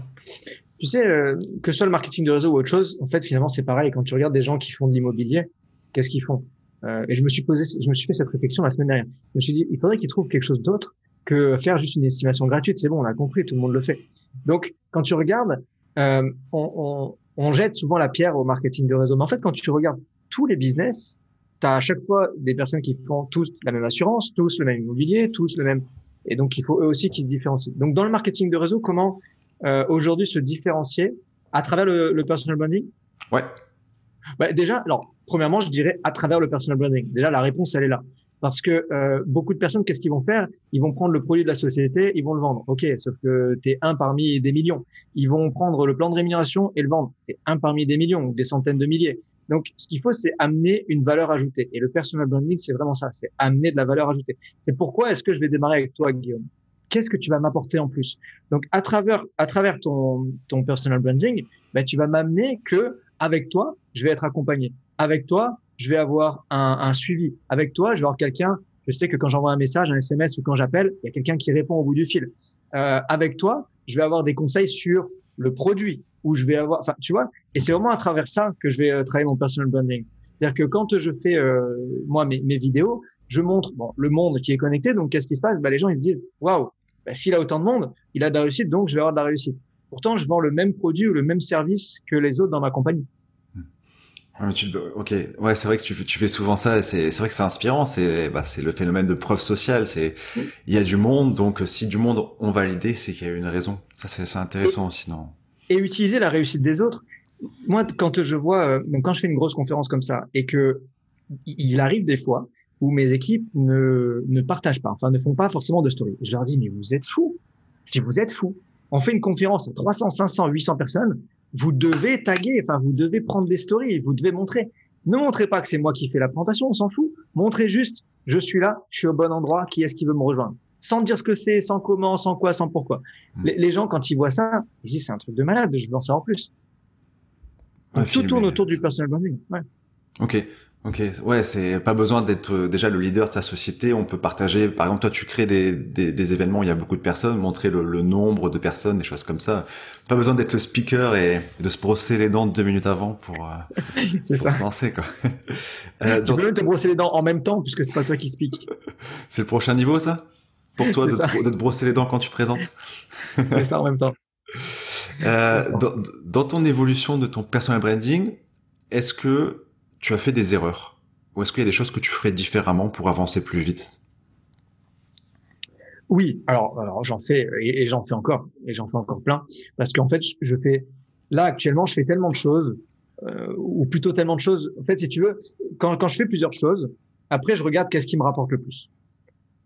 Tu sais, euh, que ce soit le marketing de réseau ou autre chose, en fait, finalement, c'est pareil. Quand tu regardes des gens qui font de l'immobilier, qu'est-ce qu'ils font? Euh, Et je me suis posé, je me suis fait cette réflexion la semaine dernière. Je me suis dit, il faudrait qu'ils trouvent quelque chose d'autre que faire juste une estimation gratuite. C'est bon, on a compris, tout le monde le fait. Donc, quand tu regardes, euh, on, on, on jette souvent la pierre au marketing de réseau. Mais en fait, quand tu regardes tous les business, tu as à chaque fois des personnes qui font tous la même assurance, tous le même immobilier, tous le même. Et donc, il faut eux aussi qu'ils se différencient. Donc, dans le marketing de réseau, comment euh, aujourd'hui se différencier à travers le, le personal branding? Ouais. Bah, déjà, alors, premièrement, je dirais à travers le personal branding. Déjà, la réponse, elle est là. Parce que euh, beaucoup de personnes, qu'est-ce qu'ils vont faire? Ils vont prendre le produit de la société, ils vont le vendre. Ok, sauf que tu es un parmi des millions. Ils vont prendre le plan de rémunération et le vendre. Tu es un parmi des millions, des centaines de milliers. Donc, ce qu'il faut, c'est amener une valeur ajoutée. Et le personal branding, c'est vraiment ça, c'est amener de la valeur ajoutée. C'est pourquoi est-ce que je vais démarrer avec toi, Guillaume? Qu'est-ce que tu vas m'apporter en plus? Donc, à travers, à travers ton, ton personal branding, ben, tu vas m'amener que avec toi, je vais être accompagné. Avec toi, je vais avoir un, un, suivi. Avec toi, je vais avoir quelqu'un, je sais que quand j'envoie un message, un SMS ou quand j'appelle, il y a quelqu'un qui répond au bout du fil. Euh, avec toi, je vais avoir des conseils sur le produit, où je vais avoir, enfin, tu vois, et c'est vraiment à travers ça que je vais euh, travailler mon personal branding. C'est-à-dire que quand je fais, euh, moi, mes, mes, vidéos, je montre bon, le monde qui est connecté, donc qu'est-ce qui se passe? Bah, Les gens, ils se disent, waouh, bah, s'il a autant de monde, il a de la réussite, donc je vais avoir de la réussite. Pourtant, je vends le même produit ou le même service que les autres dans ma compagnie. Tu, ok, ouais, c'est vrai que tu, tu fais souvent ça. C'est, vrai que c'est inspirant. C'est, bah, c'est le phénomène de preuve sociale. C'est, il y a du monde, donc si du monde ont validé, c'est qu'il y a une raison. Ça, c'est, intéressant aussi, non? Et utiliser la réussite des autres. Moi, quand je vois, euh, quand je fais une grosse conférence comme ça, et que il arrive des fois où mes équipes ne, ne partagent pas, enfin, ne font pas forcément de story. Je leur dis, mais vous êtes fous. Je dis, vous êtes fous. On fait une conférence à 300, 500, 800 personnes vous devez taguer, enfin, vous devez prendre des stories, vous devez montrer. Ne montrez pas que c'est moi qui fais la présentation, on s'en fout. Montrez juste, je suis là, je suis au bon endroit, qui est-ce qui veut me rejoindre? Sans dire ce que c'est, sans comment, sans quoi, sans pourquoi. Hmm. Les, gens, quand ils voient ça, ils disent c'est un truc de malade, je veux en savoir plus. tout tourne autour du personal branding. Ouais. Ok. Ok, ouais, c'est pas besoin d'être euh, déjà le leader de sa société. On peut partager, par exemple, toi, tu crées des, des, des événements où il y a beaucoup de personnes, montrer le, le, nombre de personnes, des choses comme ça. Pas besoin d'être le speaker et de se brosser les dents deux minutes avant pour, euh, *laughs* pour se lancer, quoi. *laughs* euh, tu peux même te brosser les dents en même temps, puisque c'est pas toi qui speak. *laughs* c'est le prochain niveau, ça? Pour toi, de te, de te, brosser les dents quand tu présentes? C'est ça en même temps. Euh, dans, dans ton évolution de ton personal branding, est-ce que tu as fait des erreurs Ou est-ce qu'il y a des choses que tu ferais différemment pour avancer plus vite? Oui, alors, j'en fais et, j'en fais encore et j'en fais encore plein parce qu'en fait je fais là actuellement je fais tellement de choses euh, ou plutôt tellement de choses. En fait, si tu veux, quand, je fais plusieurs choses, après je regarde qu'est-ce qui me rapporte le plus.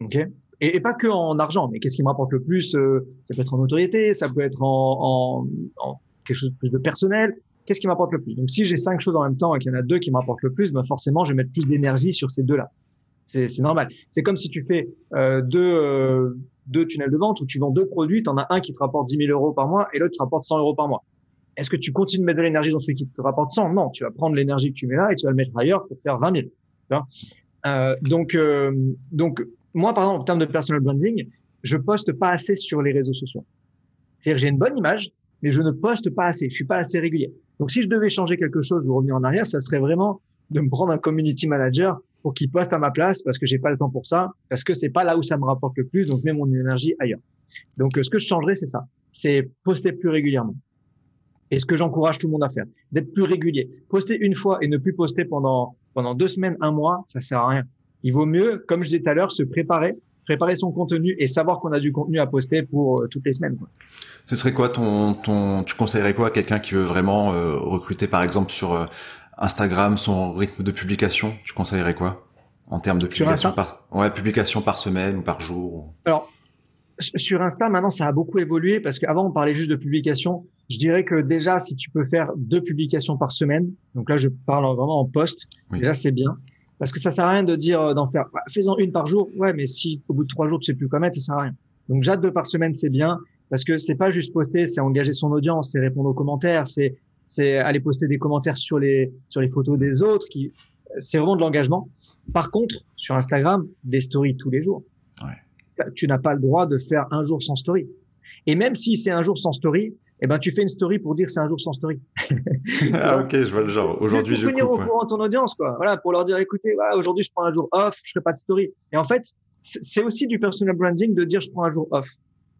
Ok? Et, pas que en argent, mais qu'est-ce qui me rapporte le plus euh, Ça peut être en notoriété, ça peut être en, en, en quelque chose de plus de personnel. Qu'est-ce qui m'apporte le plus? Donc, si j'ai cinq choses en même temps et qu'il y en a deux qui m'apportent le plus, ben forcément, je vais mettre plus d'énergie sur ces deux-là. C'est normal. C'est comme si tu fais euh, deux, euh, deux tunnels de vente où tu vends deux produits, tu en as un qui te rapporte 10 000 euros par mois et l'autre te rapporte 100 euros par mois. Est-ce que tu continues de mettre de l'énergie dans celui qui te rapporte 100 Non, tu vas prendre l'énergie que tu mets là et tu vas le mettre ailleurs pour faire 20 000. Euh, donc, donc, moi, par exemple, en termes de personal branding, je poste pas assez sur les réseaux sociaux. C'est-à-dire, j'ai une bonne image, mais je ne poste pas assez. Je suis pas assez régulier. Donc, si je devais changer quelque chose ou revenir en arrière, ça serait vraiment de me prendre un community manager pour qu'il poste à ma place parce que j'ai pas le temps pour ça, parce que c'est pas là où ça me rapporte le plus, donc je mets mon énergie ailleurs. Donc, ce que je changerais, c'est ça. C'est poster plus régulièrement. Et ce que j'encourage tout le monde à faire, d'être plus régulier. Poster une fois et ne plus poster pendant pendant deux semaines, un mois, ça sert à rien. Il vaut mieux, comme je disais tout à l'heure, se préparer, préparer son contenu et savoir qu'on a du contenu à poster pour euh, toutes les semaines. Quoi. Ce serait quoi ton, ton, tu conseillerais quoi à quelqu'un qui veut vraiment euh, recruter, par exemple, sur euh, Instagram, son rythme de publication? Tu conseillerais quoi? En termes de publication par, ouais, publication par semaine ou par jour Alors, sur Insta, maintenant, ça a beaucoup évolué parce qu'avant, on parlait juste de publication. Je dirais que déjà, si tu peux faire deux publications par semaine, donc là, je parle vraiment en poste, déjà, c'est bien. Parce que ça sert à rien de dire euh, d'en faire, bah, faisant une par jour. Ouais, mais si au bout de trois jours tu sais plus quoi mettre, ça sert à rien. Donc déjà deux par semaine, c'est bien parce que c'est pas juste poster, c'est engager son audience, c'est répondre aux commentaires, c'est c'est aller poster des commentaires sur les sur les photos des autres. Qui c'est vraiment de l'engagement. Par contre, sur Instagram, des stories tous les jours. Ouais. Tu n'as pas le droit de faire un jour sans story. Et même si c'est un jour sans story, eh ben tu fais une story pour dire c'est un jour sans story. *laughs* ah ok, je vois le genre. Aujourd'hui je pour tenir au courant ton audience quoi. Voilà, pour leur dire écoutez, voilà, aujourd'hui je prends un jour off, je ferai pas de story. Et en fait, c'est aussi du personal branding de dire je prends un jour off.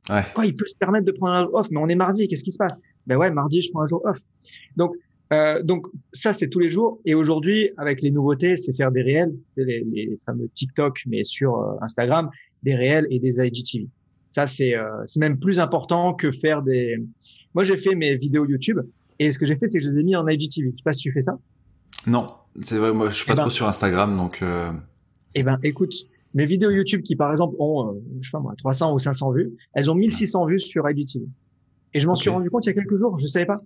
Ouais. Quoi, il peut se permettre de prendre un jour off, mais on est mardi, qu'est-ce qui se passe? Ben ouais, mardi je prends un jour off. Donc euh, donc ça c'est tous les jours. Et aujourd'hui avec les nouveautés, c'est faire des réels, c'est les, les, fameux TikTok mais sur euh, Instagram, des réels et des IGTV. Ça, c'est euh, même plus important que faire des. Moi, j'ai fait mes vidéos YouTube et ce que j'ai fait, c'est que je les ai mis en IGTV. Je sais pas si tu fais ça. Non, c'est vrai. Moi, je suis pas eh trop ben sur Instagram, donc. Euh... Eh ben, écoute, mes vidéos YouTube qui, par exemple, ont, euh, je sais pas moi, 300 ou 500 vues, elles ont 1600 vues sur IGTV. Et je m'en suis rendu compte il y a quelques jours. Je savais pas.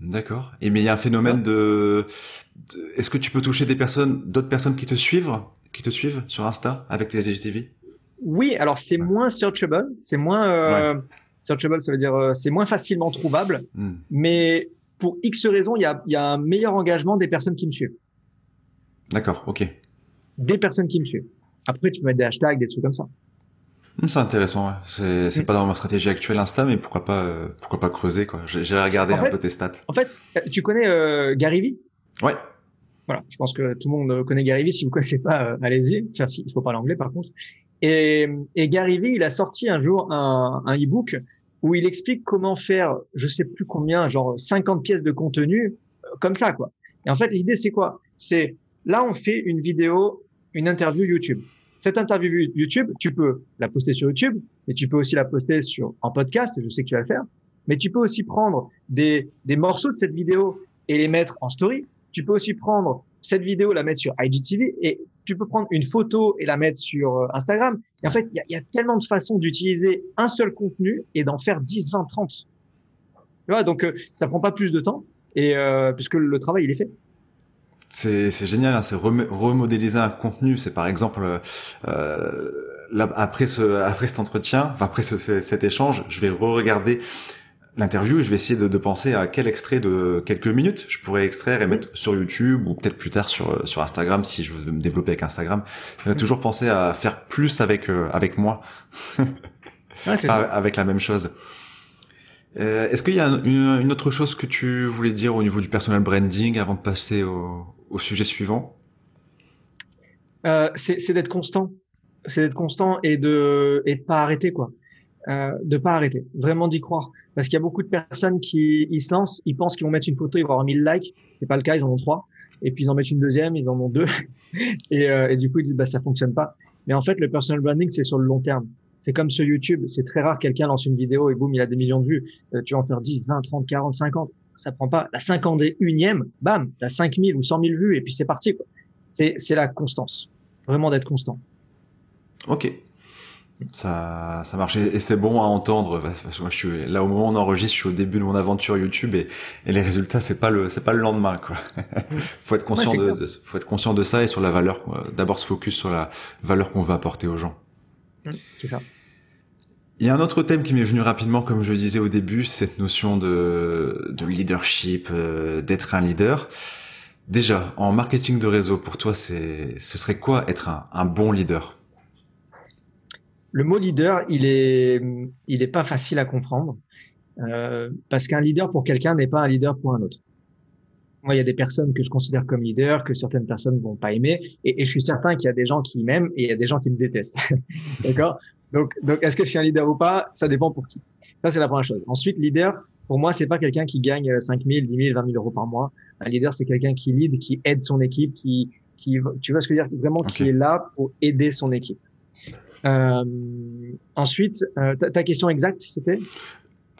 D'accord. Et mais il y a un phénomène de, de... Est-ce que tu peux toucher des personnes, d'autres personnes qui te suivent, qui te suivent sur Insta avec tes IGTV oui, alors c'est moins searchable, c'est moins euh, searchable, ça veut dire euh, c'est moins facilement trouvable, hmm. mais pour X raisons, il y a, y a, un meilleur engagement des personnes qui me suivent. D'accord, ok. Des personnes qui me suivent. Après, tu peux mettre des hashtags, des trucs comme ça. Hmm, c'est intéressant, ouais. c'est c'est hmm. pas dans ma stratégie actuelle Insta, mais pourquoi pas euh, pourquoi pas creuser quoi. J'ai regardé un peu tes stats. En fait, tu connais Gary Vee? Ouais. Voilà, je pense que tout le monde connaît Gary Vee. Si vous connaissez pas, allez-y. Enfin, si, il faut parler anglais par contre. Et, et Gary Vee, il a sorti un jour un, un e-book où il explique comment faire, je sais plus combien, genre 50 pièces de contenu euh, comme ça, quoi. Et en fait, l'idée, c'est quoi? C'est là, on fait une vidéo, une interview YouTube. Cette interview YouTube, tu peux la poster sur YouTube, mais tu peux aussi la poster sur en podcast. Et je sais que tu vas le faire. Mais tu peux aussi prendre des, des morceaux de cette vidéo et les mettre en story. Tu peux aussi prendre cette vidéo, la mettre sur IGTV et tu peux prendre une photo et la mettre sur euh, Instagram. Et en fait, il y, a, tellement de façons d'utiliser un seul contenu et d'en faire 10, 20, 30. Tu donc euh, ça prend pas plus de temps et euh, puisque le travail il est fait. C'est génial, hein, c'est remodéliser un contenu. C'est par exemple euh, après ce après cet entretien, enfin après ce, cet échange, je vais re-regarder l'interview et je vais essayer de, de, penser à quel extrait de quelques minutes je pourrais extraire et mettre sur YouTube ou peut-être plus tard sur sur Instagram si je veux me développer avec Instagram. Toujours penser à faire plus avec euh, avec moi, ouais, *laughs* avec la même chose. Euh, Est-ce qu'il y a une, une, autre chose que tu voulais dire au niveau du personal branding avant de passer au, au sujet suivant? Euh, C'est d'être constant, c'est d'être constant et de et de pas arrêter quoi euh, de pas arrêter, vraiment d'y croire. Parce qu'il y a beaucoup de personnes qui ils se lancent, ils pensent qu'ils vont mettre une photo, ils vont avoir 1000 likes, c'est pas le cas, ils en ont trois. et puis ils en mettent une deuxième, ils en ont deux, *laughs* et, euh, et du coup ils disent bah ça fonctionne pas. Mais en fait, le personal branding c'est sur le long terme. C'est comme sur YouTube, c'est très rare quelqu'un lance une vidéo et boum, il a des millions de vues. Euh, tu vas en faire 10, 20, 30, 40, 50. Ça prend pas. La 51e, bam, t'as 5000 ou 100 000 vues et puis c'est parti. C'est, c'est la constance. Vraiment d'être constant. Ok. Ça, ça marche et c'est bon à entendre. Moi, je suis là au moment où on enregistre, je suis au début de mon aventure YouTube et, et les résultats, c'est pas le, c'est pas le lendemain, quoi. *laughs* faut être conscient de, faut être conscient de ça et sur la valeur. D'abord, se focus sur la valeur qu'on veut apporter aux gens. Mmh, c'est ça. Il y a un autre thème qui m'est venu rapidement, comme je le disais au début, cette notion de, de leadership, euh, d'être un leader. Déjà, en marketing de réseau, pour toi, c'est, ce serait quoi être un, un bon leader? Le mot leader, il est, il est pas facile à comprendre euh, parce qu'un leader pour quelqu'un n'est pas un leader pour un autre. Moi, il y a des personnes que je considère comme leaders, que certaines personnes vont pas aimer, et, et je suis certain qu'il y a des gens qui m'aiment et il y a des gens qui me détestent. *laughs* D'accord? Donc, donc est-ce que je suis un leader ou pas? Ça dépend pour qui. Ça, c'est la première chose. Ensuite, leader, pour moi, c'est pas quelqu'un qui gagne 5 000, 10 000, 20 000 euros par mois. Un leader, c'est quelqu'un qui lead, qui aide son équipe, qui, qui, tu vois ce que je veux dire, vraiment qui est là pour aider son équipe. Euh, ensuite, euh, ta, question exacte, c'était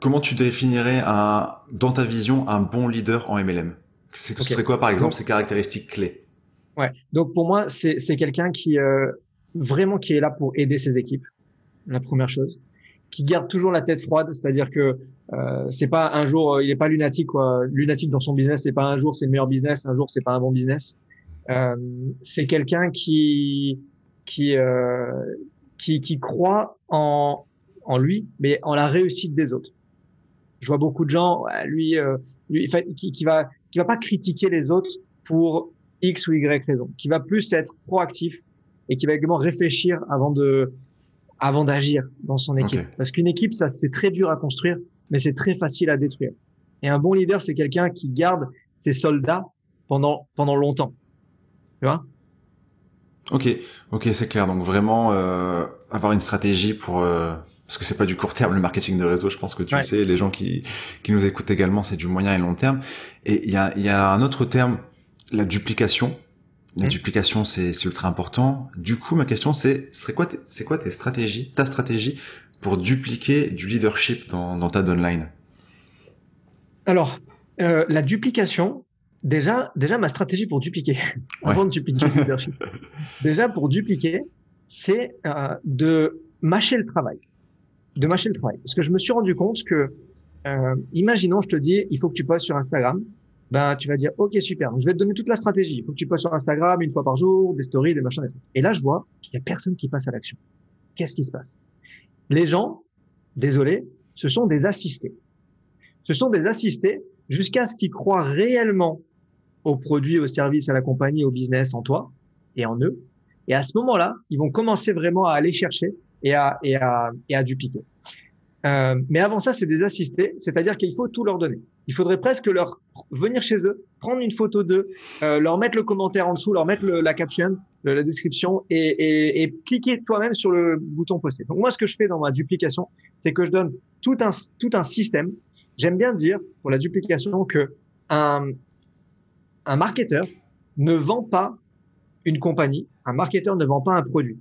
Comment tu définirais un, dans ta vision un bon leader en MLM Ce serait quoi, par exemple, ses caractéristiques clés? Ouais. Donc pour moi, c'est quelqu'un qui euh, vraiment qui est là pour aider ses équipes. La première chose, qui garde toujours la tête froide, c'est-à-dire que euh, c'est pas un jour, il est pas lunatique quoi. Lunatique dans son business, c'est pas un jour c'est le meilleur business, un jour c'est pas un bon business. Euh, c'est quelqu'un qui qui euh, qui, qui croit en, en lui, mais en la réussite des autres. Je vois beaucoup de gens, lui, euh, lui qui, qui va qui va pas critiquer les autres pour X ou Y raison, qui va plus être proactif et qui va également réfléchir avant de avant d'agir dans son équipe. Parce qu'une équipe, ça c'est très dur à construire, mais c'est très facile à détruire. Et un bon leader, c'est quelqu'un qui garde ses soldats pendant pendant longtemps. Tu vois? Ok, ok, c'est clair. Donc vraiment euh, avoir une stratégie pour euh, parce que c'est pas du court terme le marketing de réseau. Je pense que tu le sais. Les gens qui qui nous écoutent également, c'est du moyen et long terme. Et il y a il y a un autre terme, la duplication. La mmh. duplication, c'est ultra important. Du coup, ma question, c'est serait quoi c'est quoi tes stratégies, ta stratégie pour dupliquer du leadership dans dans ta downline Alors, euh, la duplication, déjà, déjà ma stratégie pour dupliquer, avant de dupliquer le *laughs* leadership, déjà pour dupliquer, c'est euh, de mâcher le travail, de mâcher le travail. Parce que je me suis rendu compte que, euh, imaginons, je te dis, il faut que tu passes sur Instagram. Ben, tu vas dire, ok, super. Je vais te donner toute la stratégie. Il faut que tu passes sur Instagram une fois par jour, des stories, des machins, des trucs. Et là, je vois qu'il y a personne qui passe à l'action. Qu'est-ce qui se passe? Les gens, désolé, ce sont des assistés. Ce sont des assistés jusqu'à ce qu'ils croient réellement aux produits, aux services, à la compagnie, au business, en toi et en eux. Et à ce moment-là, ils vont commencer vraiment à aller chercher et à, et à, et à dupliquer. Euh, mais avant ça, c'est des assistés, c'est-à-dire qu'il faut tout leur donner. Il faudrait presque leur venir chez eux, prendre une photo d'eux, euh, leur mettre le commentaire en dessous, leur mettre la caption, la description et, et, et cliquer toi-même sur le bouton poster. Donc moi, ce que je fais dans ma duplication, c'est que je donne tout un, tout un système. J'aime bien dire pour la duplication que un, un marketeur ne vend pas une compagnie, un marketeur ne vend pas un produit.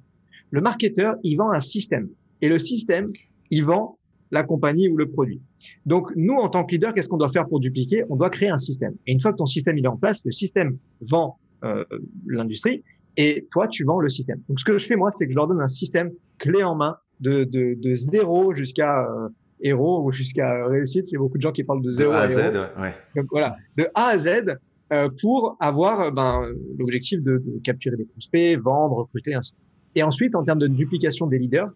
Le marketeur, il vend un système. Et le système, il vend la compagnie ou le produit. Donc, nous, en tant que leader, qu'est-ce qu'on doit faire pour dupliquer? On doit créer un système. Et une fois que ton système il est en place, le système vend euh, l'industrie et toi, tu vends le système. Donc, ce que je fais, moi, c'est que je leur donne un système clé en main de, de, de zéro jusqu'à euh, héros ou jusqu'à réussite. Il y a beaucoup de gens qui parlent de zéro à, à Z. Ouais. Donc, voilà, de A à Z euh, pour avoir euh, ben, l'objectif de, de, capturer des prospects, vendre, recruter, ainsi. Et ensuite, en termes de duplication des leaders,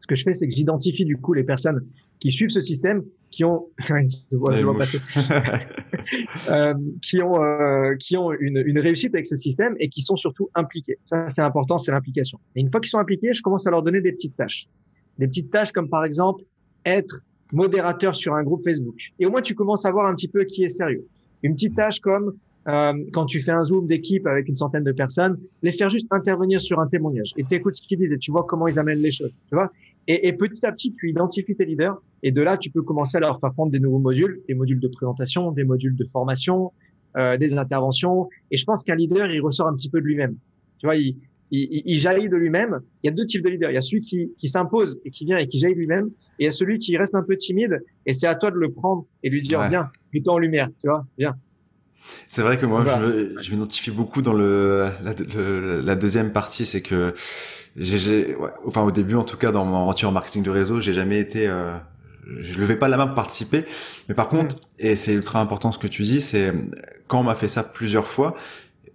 ce que je fais, c'est que j'identifie du coup les personnes qui suivent ce système, qui ont, *laughs* je vois, je vois passer, *laughs* euh, qui ont, euh, qui ont une, une, réussite avec ce système et qui sont surtout impliqués. Ça, c'est important, c'est l'implication. Et une fois qu'ils sont impliqués, je commence à leur donner des petites tâches. Des petites tâches comme par exemple être modérateur sur un groupe Facebook. Et au moins, tu commences à voir un petit peu qui est sérieux. Une petite tâche comme euh, quand tu fais un zoom d'équipe avec une centaine de personnes, les faire juste intervenir sur un témoignage et t'écoutes ce qu'ils disent et tu vois comment ils amènent les choses, tu vois. Et, et, petit à petit, tu identifies tes leaders et de là, tu peux commencer à leur faire prendre des nouveaux modules, des modules de présentation, des modules de formation, euh, des interventions. Et je pense qu'un leader, il ressort un petit peu de lui-même. Tu vois, il, il, jaillit de lui-même. Il y a deux types de leaders. Il y a celui qui, qui s'impose et qui vient et qui jaillit lui-même. Et il y a celui qui reste un peu timide. Et c'est à toi de le prendre et lui dire, viens, plutôt en lumière, tu vois, viens. C'est vrai que moi, je, je m'identifie beaucoup dans le la, la deuxième partie, c'est que j'ai, ouais, enfin au début en tout cas dans mon aventure en marketing de réseau, j'ai jamais été, euh, je levais pas la main pour participer, mais par contre, mm. et c'est ultra important ce que tu dis, c'est quand on m'a fait ça plusieurs fois,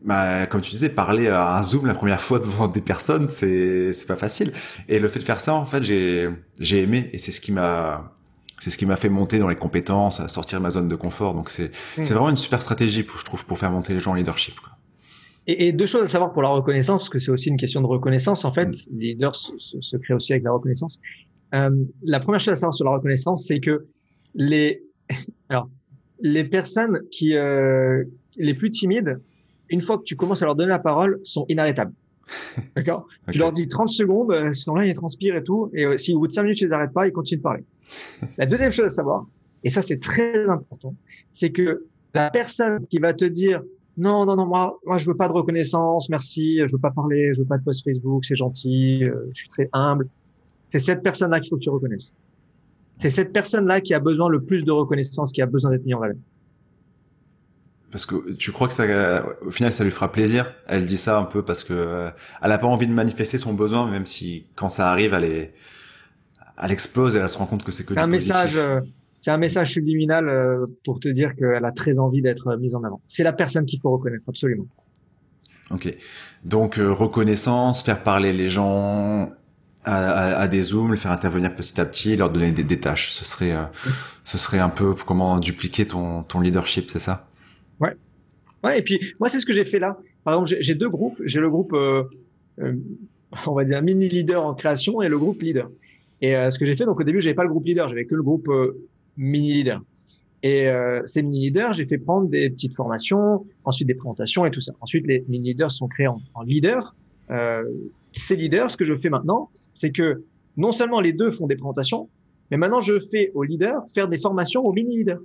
bah, comme tu disais, parler à un Zoom la première fois devant des personnes, c'est c'est pas facile. Et le fait de faire ça, en fait, j'ai j'ai aimé et c'est ce qui m'a c'est ce qui m'a fait monter dans les compétences, à sortir de ma zone de confort. Donc c'est mmh. c'est vraiment une super stratégie, pour, je trouve, pour faire monter les gens en leadership. Quoi. Et, et, deux choses à savoir pour la reconnaissance, parce que c'est aussi une question de reconnaissance. En fait, mmh. les leaders se, se, se, créent aussi avec la reconnaissance. Euh, la première chose à savoir sur la reconnaissance, c'est que les *laughs* alors les personnes qui euh, les plus timides une fois que tu commences à leur donner la parole, sont inarrêtables. *laughs* D'accord? Tu leur dis 30 secondes, euh, sinon là, ils transpirent et tout. Et euh, si au bout de 5 minutes, tu les arrêtes pas, ils continuent de parler. *laughs* la deuxième chose à savoir, et ça, c'est très important, c'est que la personne qui va te dire non, non, non, moi, moi, je veux pas de reconnaissance, merci, je veux pas parler, je veux pas de post Facebook, c'est gentil, euh, je suis très humble. C'est cette personne-là qu'il faut que tu reconnaisses. C'est cette personne-là qui a besoin le plus de reconnaissance, qui a besoin d'être mise en valeur. Parce que tu crois que ça, au final, ça lui fera plaisir? Elle dit ça un peu parce que euh, elle a pas envie de manifester son besoin, même si quand ça arrive, elle est, elle explose et elle se rend compte que c'est que du un message. Euh, c'est un message subliminal euh, pour te dire qu'elle a très envie d'être mise en avant. C'est la personne qu'il faut reconnaître, absolument. Ok. Donc reconnaissance, faire parler les gens à, à, des zooms, les faire intervenir petit à petit, leur donner des, des tâches. Ce serait, ce serait un peu comment dupliquer ton, ton leadership, c'est ça? Ouais, et puis moi, c'est ce que j'ai fait là. Par exemple, j'ai deux groupes. J'ai le groupe, euh, euh, on va dire, mini leader en création et le groupe leader. Et euh, ce que j'ai fait, donc au début, j'avais pas le groupe leader, j'avais que le groupe mini leader. Et ces mini leaders, j'ai fait prendre des petites formations, ensuite des présentations et tout ça. Ensuite, les mini leaders sont créés en, en leader. ces leaders, ce que je fais maintenant, c'est que non seulement les deux font des présentations, mais maintenant je fais aux leaders faire des formations aux mini leaders.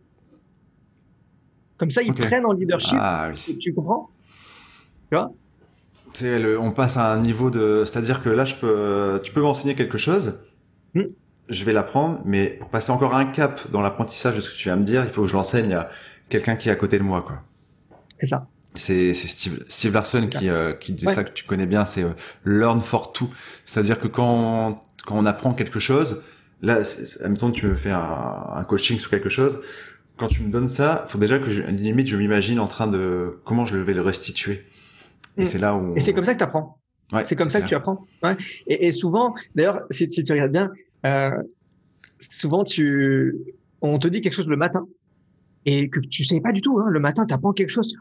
Comme ça, ils prennent en leadership. Ah, oui. Tu comprends Tu vois le, on passe à un niveau de, c'est-à-dire que là, je peux, tu peux m'enseigner quelque chose, hmm. je vais l'apprendre, mais pour passer encore un cap dans l'apprentissage de ce que tu vas me dire, il faut que je l'enseigne à quelqu'un qui est à côté de moi, quoi. C'est ça. C'est Steve, Steve Larson qui, euh, qui disait ça que tu connais bien, c'est euh, learn for two. C'est-à-dire que quand, quand on apprend quelque chose, là, admettons tu me fais un, un coaching sur quelque chose, quand tu me donnes ça, faut déjà que je, limite je m'imagine en train de comment je vais le restituer. Et mm. c'est là où. Et c'est comme ça que tu apprends. Ouais, c'est comme ça que tu apprends. Ouais. Et, et souvent, d'ailleurs, si, si, tu regardes bien, euh, souvent tu, on te dit quelque chose le matin et que tu sais pas du tout. Hein, le matin, tu apprends quelque chose.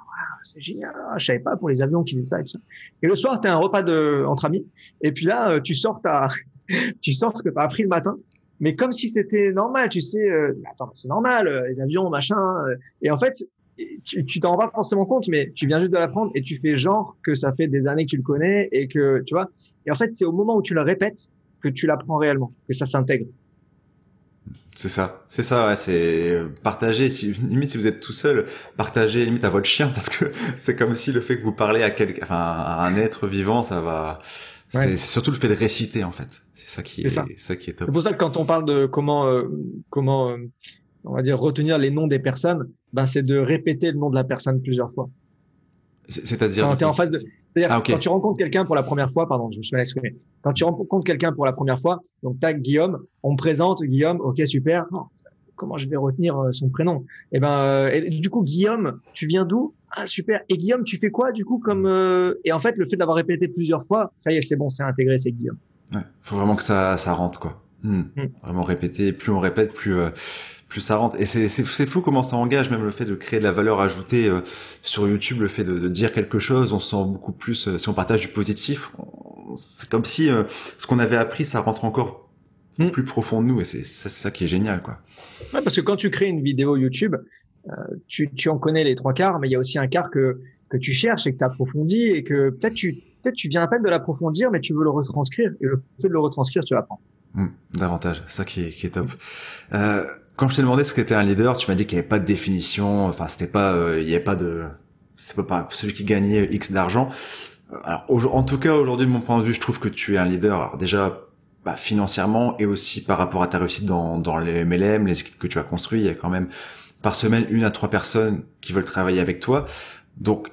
c'est génial. Je savais pas pour les avions qui faisaient ça et tout ça. Et le soir, tu as un repas de entre amis. Et puis là, euh, tu sors ta, *laughs* tu sors ce que tu as appris le matin mais comme si c'était normal, tu sais, euh, attends, c'est normal, euh, les avions, machin. Euh, et en fait, tu t'en pas forcément compte, mais tu viens juste de l'apprendre et tu fais genre que ça fait des années que tu le connais et que, tu vois. Et en fait, c'est au moment où tu le répètes que tu l'apprends réellement, que ça s'intègre. C'est ça, c'est ça, ouais, c'est partager. Si, limite, si vous êtes tout seul, partagez limite à votre chien parce que *laughs* c'est comme si le fait que vous parlez à quelqu'un, enfin, à un être vivant, ça va, c'est surtout le fait de réciter en fait. C'est ça qui est, ça. ça. qui est top. C'est pour ça que quand on parle de comment euh, comment euh, on va dire retenir les noms des personnes, ben c'est de répéter le nom de la personne plusieurs fois. C'est-à-dire quand, en face de... ah, okay. quand tu rencontres quelqu'un pour la première fois, pardon, je me suis mal exprimé. Quand tu rencontres quelqu'un pour la première fois, donc tac Guillaume, on me présente Guillaume, ok super. comment je vais retenir euh, son prénom? Et eh ben et du coup Guillaume, tu viens d'où? Ah super. Et Guillaume, tu fais quoi du coup comme euh... Et en fait, le fait d'avoir répété plusieurs fois, ça y est, c'est bon, c'est intégré, c'est Guillaume. Ouais, faut vraiment que ça ça rentre quoi. Hmm. Hmm. Vraiment répéter. Plus on répète, plus euh, plus ça rentre. Et c'est c'est c'est fou comment ça engage même le fait de créer de la valeur ajoutée euh, sur YouTube, le fait de, de, dire quelque chose, on se sent beaucoup plus. Euh, si on partage du positif, c'est comme si ce qu'on avait appris, ça rentre encore hmm. plus profond de nous. Et c'est ça, ça qui est génial quoi. Ouais, parce que quand tu crées une vidéo YouTube, euh, tu, en connais les trois quarts, mais il y a aussi un quart que, que tu cherches et que tu approfondis et que peut-être tu, peut-être tu viens à peine de l'approfondir, mais tu veux le retranscrire. Et le fait de le retranscrire, tu l'apprends. Hmm, davantage, ça qui est, qui est top. Euh, quand je t'ai demandé ce qu'était un leader, tu m'as dit qu'il n'y avait pas de définition, enfin c'était pas, euh, il y avait pas de, c'est pas celui qui gagnait X d'argent. Euh, en tout cas aujourd'hui de mon point de vue, je trouve que tu es un leader. Alors déjà bah, financièrement et aussi par rapport à ta réussite dans, dans les MLM, les équipes que tu as construit, il y a quand même par semaine une à trois personnes qui veulent travailler avec toi. Donc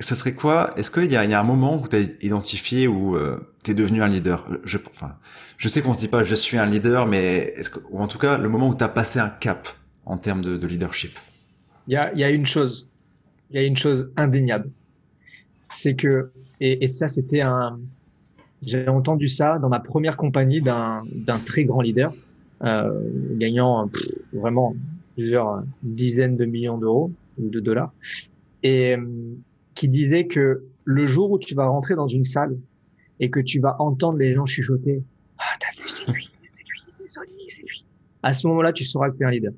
ce serait quoi Est-ce qu'il y, y a, un moment où tu as identifié où euh, tu es devenu un leader? Je, enfin, je sais qu'on se dit pas je suis un leader, mais est-ce que, ou en tout cas le moment où tu as passé un cap en termes de, de leadership? Il y a, y a une chose, il y a une chose indéniable, c'est que et, ça c'était un, j'ai entendu ça dans ma première compagnie d'un d'un très grand leader, euh, gagnant vraiment plusieurs dizaines de millions d'euros ou de dollars, et qui disait que le jour où tu vas rentrer dans une salle et que tu vas entendre les gens chuchoter Ah, t'as vu, c'est lui, c'est lui, c'est Sony, c'est lui. À ce moment-là, tu sauras que tu es un leader.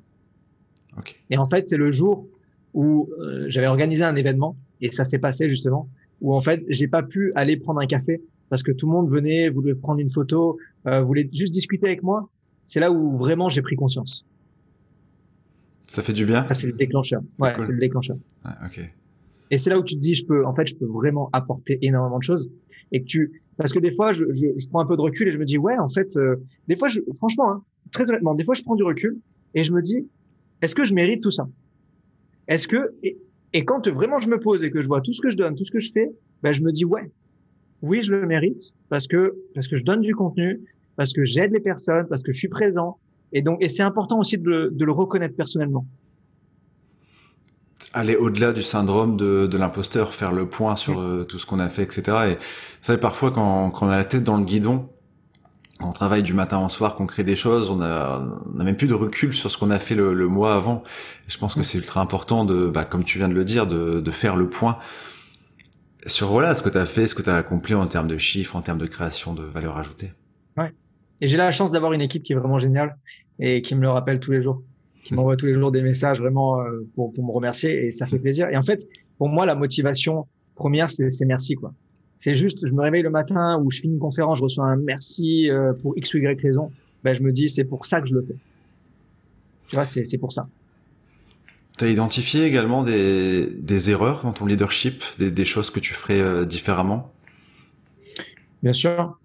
Okay. Et en fait, c'est le jour où euh, j'avais organisé un événement et ça s'est passé justement où en fait, j'ai pas pu aller prendre un café parce que tout le monde venait, voulait prendre une photo, euh, voulait juste discuter avec moi. C'est là où vraiment j'ai pris conscience. Ça fait du bien. Ah, c'est le déclencheur. Ouais, cool. c'est le déclencheur. Ah, ok. Et c'est là où tu te dis, je peux, en fait, je peux vraiment apporter énormément de choses. Et que tu, parce que des fois, je, je, je prends un peu de recul et je me dis, ouais, en fait, euh, des fois, je, franchement, hein, très honnêtement, des fois, je prends du recul et je me dis, est-ce que je mérite tout ça? Est-ce que, et, et, quand vraiment je me pose et que je vois tout ce que je donne, tout ce que je fais, ben, je me dis, ouais, oui, je le mérite parce que, parce que je donne du contenu, parce que j'aide les personnes, parce que je suis présent. Et donc, et c'est important aussi de le, de le reconnaître personnellement aller au-delà du syndrome de, de l'imposteur, faire le point sur euh, tout ce qu'on a fait, etc. Et ça, parfois, quand, quand on a la tête dans le guidon, on travaille du matin au soir, qu'on crée des choses, on a, on a même plus de recul sur ce qu'on a fait le, le, mois avant. Et je pense que c'est ultra important de, bah, comme tu viens de le dire, de, de faire le point sur voilà ce que tu as fait, ce que tu as accompli en termes de chiffres, en termes de création de valeur ajoutée. Ouais. Et j'ai la chance d'avoir une équipe qui est vraiment géniale et qui me le rappelle tous les jours qui *laughs* m'envoie tous les jours des messages vraiment euh, pour, pour me remercier et ça fait plaisir. Et en fait, pour moi, la motivation première, c'est merci quoi. C'est juste, je me réveille le matin ou je finis une conférence, je reçois un merci euh, pour x ou y raison. Ben, je me dis, c'est pour ça que je le fais. Tu vois, c'est pour ça. Tu as identifié également des, des erreurs dans ton leadership, des, des choses que tu ferais euh, différemment? Bien sûr.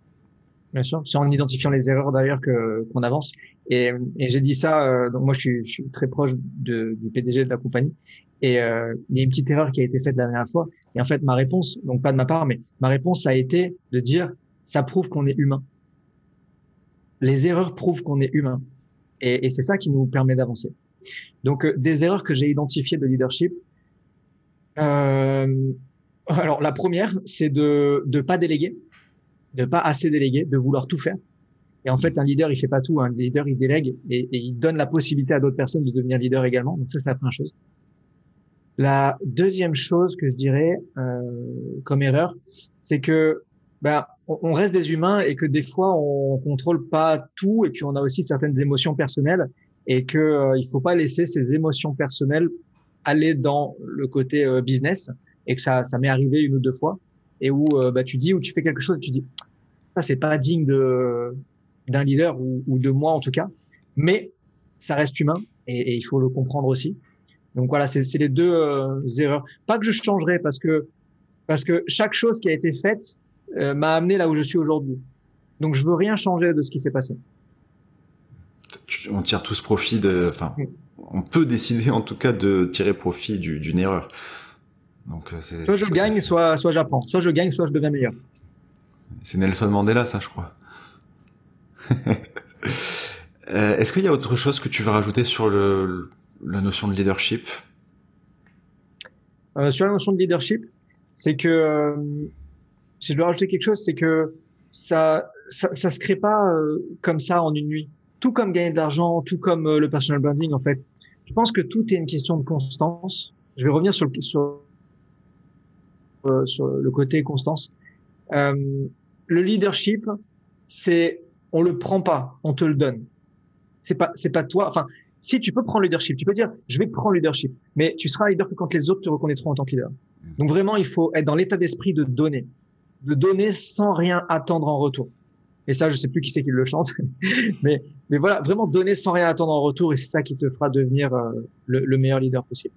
Bien sûr, c'est en identifiant les erreurs d'ailleurs que qu'on avance. Et, et j'ai dit ça. Euh, donc moi, je suis, je suis, très proche de, du PDG de la compagnie. Et euh, il y a une petite erreur qui a été faite la dernière fois. Et en fait, ma réponse, donc pas de ma part, mais ma réponse a été de dire ça prouve qu'on est humain. Les erreurs prouvent qu'on est humain. Et, et c'est ça qui nous permet d'avancer. Donc euh, des erreurs que j'ai identifiées de leadership. Euh, alors la première, c'est de ne pas déléguer de pas assez déléguer, de vouloir tout faire. Et en fait, un leader, il fait pas tout. Un leader, il délègue et, il donne la possibilité à d'autres personnes de devenir leader également. Donc ça, c'est la première chose. La deuxième chose que je dirais euh, comme erreur, c'est que ben, on, on, reste des humains et que des fois, on contrôle pas tout et puis on a aussi certaines émotions personnelles et que euh, il faut pas laisser ces émotions personnelles aller dans le côté euh, business et que ça, ça m'est arrivé une ou deux fois et où euh, bah, tu dis ou tu fais quelque chose, tu dis ça c'est pas digne de d'un leader ou, ou, de moi en tout cas, mais ça reste humain et, et il faut le comprendre aussi. Donc voilà, c'est les deux euh, erreurs. Pas que je changerais parce que parce que chaque chose qui a été faite euh, m'a amené là où je suis aujourd'hui. Donc je veux rien changer de ce qui s'est passé. On tire tous profit de, enfin, on peut décider en tout cas de tirer profit d'une erreur. Donc, euh, soit je gagne, soit, soit j'apprends. Soit je gagne, soit je deviens meilleur. C'est Nelson Mandela, ça, je crois. *laughs* euh, Est-ce qu'il y a autre chose que tu veux rajouter sur le, la notion de leadership? Euh, Sur la notion de leadership, c'est que euh, si je dois rajouter quelque chose, c'est que ça, ça, ça se crée pas comme ça en une nuit. Tout comme gagner de l'argent, tout comme le personal branding, en fait. Je pense que tout est une question de constance. Je vais revenir sur le, sur euh, sur le côté constance. Euh, le leadership, c'est on le prend pas, on te le donne. C'est pas c'est pas toi. Enfin, si tu peux prendre le leadership, tu peux dire je vais prendre le leadership, mais tu seras un leader que quand les autres te reconnaîtront en tant que leader. Donc vraiment, il faut être dans l'état d'esprit de donner, de donner sans rien attendre en retour. Et ça, je sais plus qui c'est qui le chante. *laughs* mais, mais voilà, vraiment donner sans rien attendre en retour et c'est ça qui te fera devenir euh, le, le, meilleur leader possible.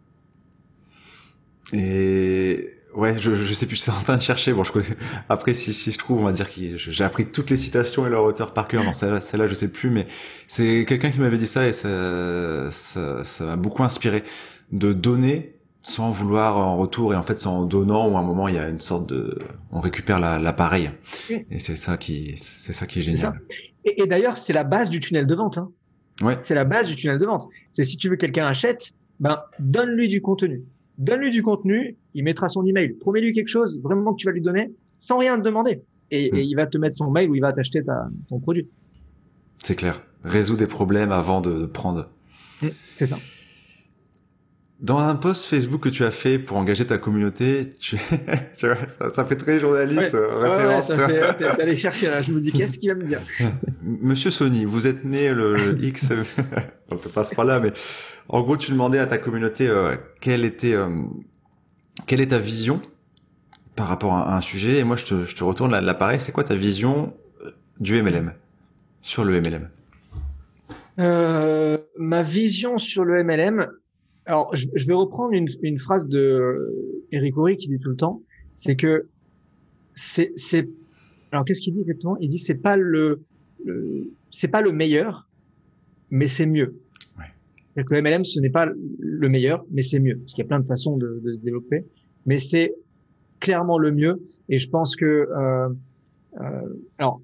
Et ouais, je, je sais plus, je suis en train de chercher. Bon, je connais... après, si, si je trouve, on va dire que j'ai appris toutes les citations et leur auteur par cœur. Non, celle-là, celle je sais plus, mais c'est quelqu'un qui m'avait dit ça et ça, ça, ça m'a beaucoup inspiré de donner sans vouloir en retour et en fait c'est en donnant ou à un moment il y a une sorte de on récupère l'appareil et c'est ça qui c'est ça qui est génial et, et d'ailleurs c'est la base du tunnel de vente hein. ouais. c'est la base du tunnel de vente c'est si tu veux quelqu'un achète ben donne-lui du contenu donne-lui du contenu il mettra son email. Promets-lui quelque chose vraiment que tu vas lui donner sans rien te demander. Et, hmm. et il va te mettre son mail ou il va t'acheter ton produit. C'est clair. Résout des problèmes avant de prendre. C'est ça dans un post Facebook que tu as fait pour engager ta communauté, tu, *laughs* tu vois, ça, ça, fait très journaliste, ouais, référence. Ouais, ouais, ça fait, aller chercher là. Je me dis, qu'est-ce qu'il va me dire? *laughs* Monsieur Sony, vous êtes né le, *laughs* X, on peut pas se parler là, mais en gros, tu demandais à ta communauté euh, quelle était, euh, quelle est ta vision par rapport à, un sujet. Et moi, je te, je te retourne l'appareil. C'est quoi ta vision euh, du MLM sur le MLM euh, Ma vision sur le MLM, alors, je, je vais reprendre une, une, phrase de Eric Horry qui dit tout le temps, c'est que c'est, c'est, alors qu'est-ce qu'il dit exactement? Il dit c'est pas le, le c'est pas le meilleur, mais c'est mieux. Ouais. Que le MLM ce n'est pas le meilleur, mais c'est mieux, parce qu'il y a plein de façons de, de se développer, mais c'est clairement le mieux. Et je pense que, euh, euh, alors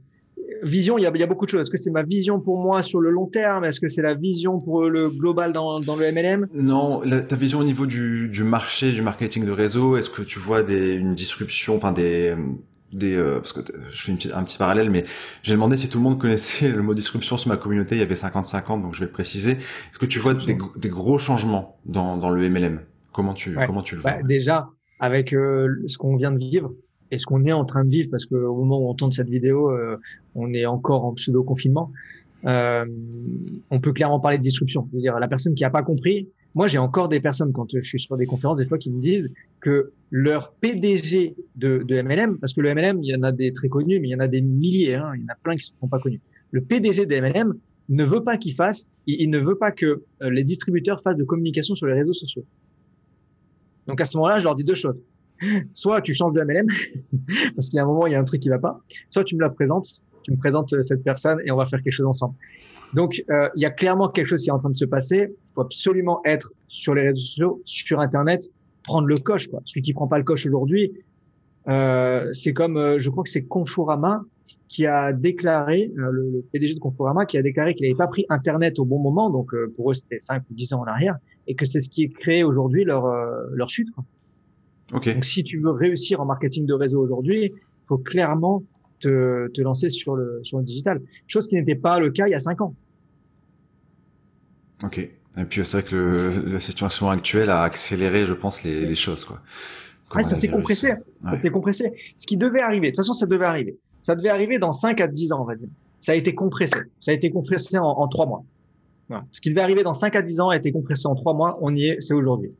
vision, il y, a, il y a beaucoup de choses. Est-ce que c'est ma vision pour moi sur le long terme? Est-ce que c'est la vision pour le global dans, dans le MLM Non, la, ta vision au niveau du, du marché, du marketing de réseau, est-ce que tu vois des, une disruption, enfin des des euh, parce que je fais une petite, un petit parallèle mais j'ai demandé si tout le monde connaissait le mot disruption sur ma communauté. Il y avait 50-50 donc je vais le préciser. Est-ce que tu vois des, des, gros changements dans, dans le MLM comment tu comment tu le vois? bah, déjà avec euh, ce qu'on vient de vivre et ce qu'on est en train de vivre, parce qu'au moment où on tourne cette vidéo, euh, on est encore en pseudo-confinement, euh, on peut clairement parler de disruption. Je veux dire, la personne qui n'a pas compris, moi j'ai encore des personnes, quand je suis sur des conférences, des fois, qui me disent que leur PDG de, de MLM, parce que le MLM, il y en a des très connus, mais il y en a des milliers, hein, il y en a plein qui ne sont pas connus. Le PDG de MLM ne veut pas qu'il fasse, il, ne veut pas que euh, les distributeurs fassent de communication sur les réseaux sociaux. Donc à ce moment-là, je leur dis deux choses soit tu changes de MLM, *laughs* parce qu'il y a un moment, il y a un truc qui va pas, soit tu me la présentes, tu me présentes euh, cette personne et on va faire quelque chose ensemble. Donc, euh, il y a clairement quelque chose qui est en train de se passer. Il faut absolument être sur les réseaux sociaux, sur Internet, prendre le coche. Quoi. Celui qui prend pas le coche aujourd'hui, euh, c'est comme, euh, je crois que c'est Conforama qui a déclaré, euh, le, PDG de Conforama, qui a déclaré qu'il n'avait pas pris Internet au bon moment, donc pour eux c'était 5 ou 10 ans en arrière, et que c'est ce qui créé aujourd'hui leur, leur chute. Quoi. Okay. Donc, si tu veux réussir en marketing de réseau aujourd'hui, il faut clairement te, te, lancer sur le, sur le digital. Chose qui n'était pas le cas il y a cinq ans. Ok. Et puis, c'est vrai que le, la situation actuelle a accéléré, je pense, les, les choses, quoi. Ouais, ça s'est compressé. Ouais. Ça s'est compressé. Ce qui devait arriver. De toute façon, ça devait arriver. Ça devait arriver dans 5 à 10 ans, on va dire. Ça a été compressé. Ça a été compressé en, en 3 mois. Voilà. Ce qui devait arriver dans 5 à 10 ans a été compressé en 3 mois. On y est, c'est aujourd'hui.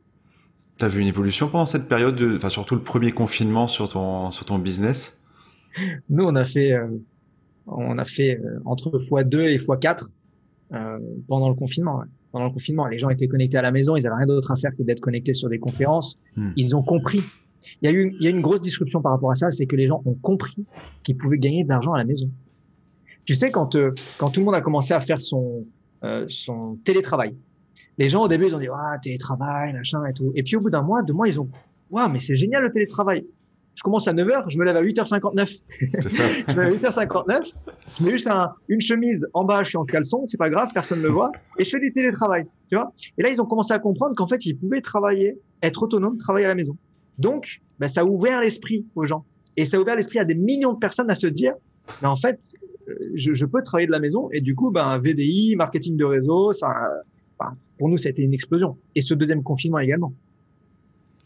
T'as vu une évolution pendant cette période, de, enfin surtout le premier confinement sur ton sur ton business? Nous, on a fait euh, on a fait euh, entre x2 et x4 euh, pendant le confinement. Ouais. Pendant le confinement, les gens étaient connectés à la maison, ils avaient rien d'autre à faire que d'être connectés sur des conférences. Hmm. Ils ont compris. Il y a eu il y a une grosse disruption par rapport à ça, c'est que les gens ont compris qu'ils pouvaient gagner de l'argent à la maison. Tu sais quand euh, quand tout le monde a commencé à faire son euh, son télétravail, les gens au début ils ont dit ah télétravail machin et tout. Et puis au bout d'un mois deux mois ils ont waouh mais c'est génial le télétravail. Je commence à 9h je me lève à 8h59 c'est ça. *laughs* Je me lève à 8h59 je mets juste un, une chemise en bas je suis en caleçon c'est pas grave personne ne le voit et je fais du télétravail tu vois. Et là ils ont commencé à comprendre qu'en fait ils pouvaient travailler être autonome travailler à la maison. Donc ben, ça a ouvert l'esprit aux gens. Et ça a ouvert l'esprit à des millions de personnes à se dire mais en fait je, je peux travailler de la maison. Et du coup ben VDI marketing de réseau ça Enfin, pour nous, ça a été une explosion. Et ce deuxième confinement également.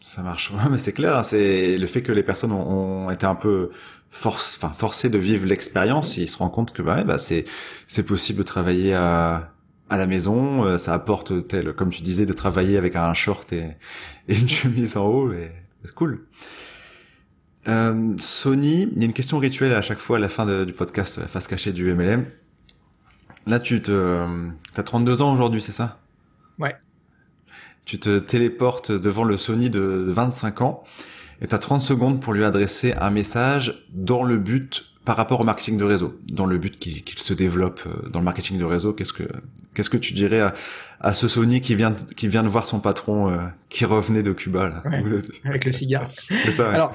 Ça marche. *laughs* Ouais, mais c'est clair. Hein, c'est le fait que les personnes ont, été un peu force, enfin, forcées de vivre l'expérience. Ils se rendent compte que bah, bah c'est c'est possible de travailler à à la maison. Euh, ça apporte tel, comme tu disais, de travailler avec un short et, une *laughs* chemise en haut. C'est cool. Euh, Sony, il y a une question rituelle à chaque fois à la fin du podcast Face cachée du MLM. Là, tu te, as 32 ans aujourd'hui, c'est ça? Ouais. Tu te téléportes devant le Sony de 25 ans et tu as 30 secondes pour lui adresser un message dans le but par rapport au marketing de réseau, dans le but qu'il se développe euh, dans le marketing de réseau, qu'est-ce que qu'est-ce que tu dirais à, à, ce Sony qui vient qui vient de voir son patron euh, qui revenait de Cuba là, *laughs* avec le cigare. *laughs* ça. Alors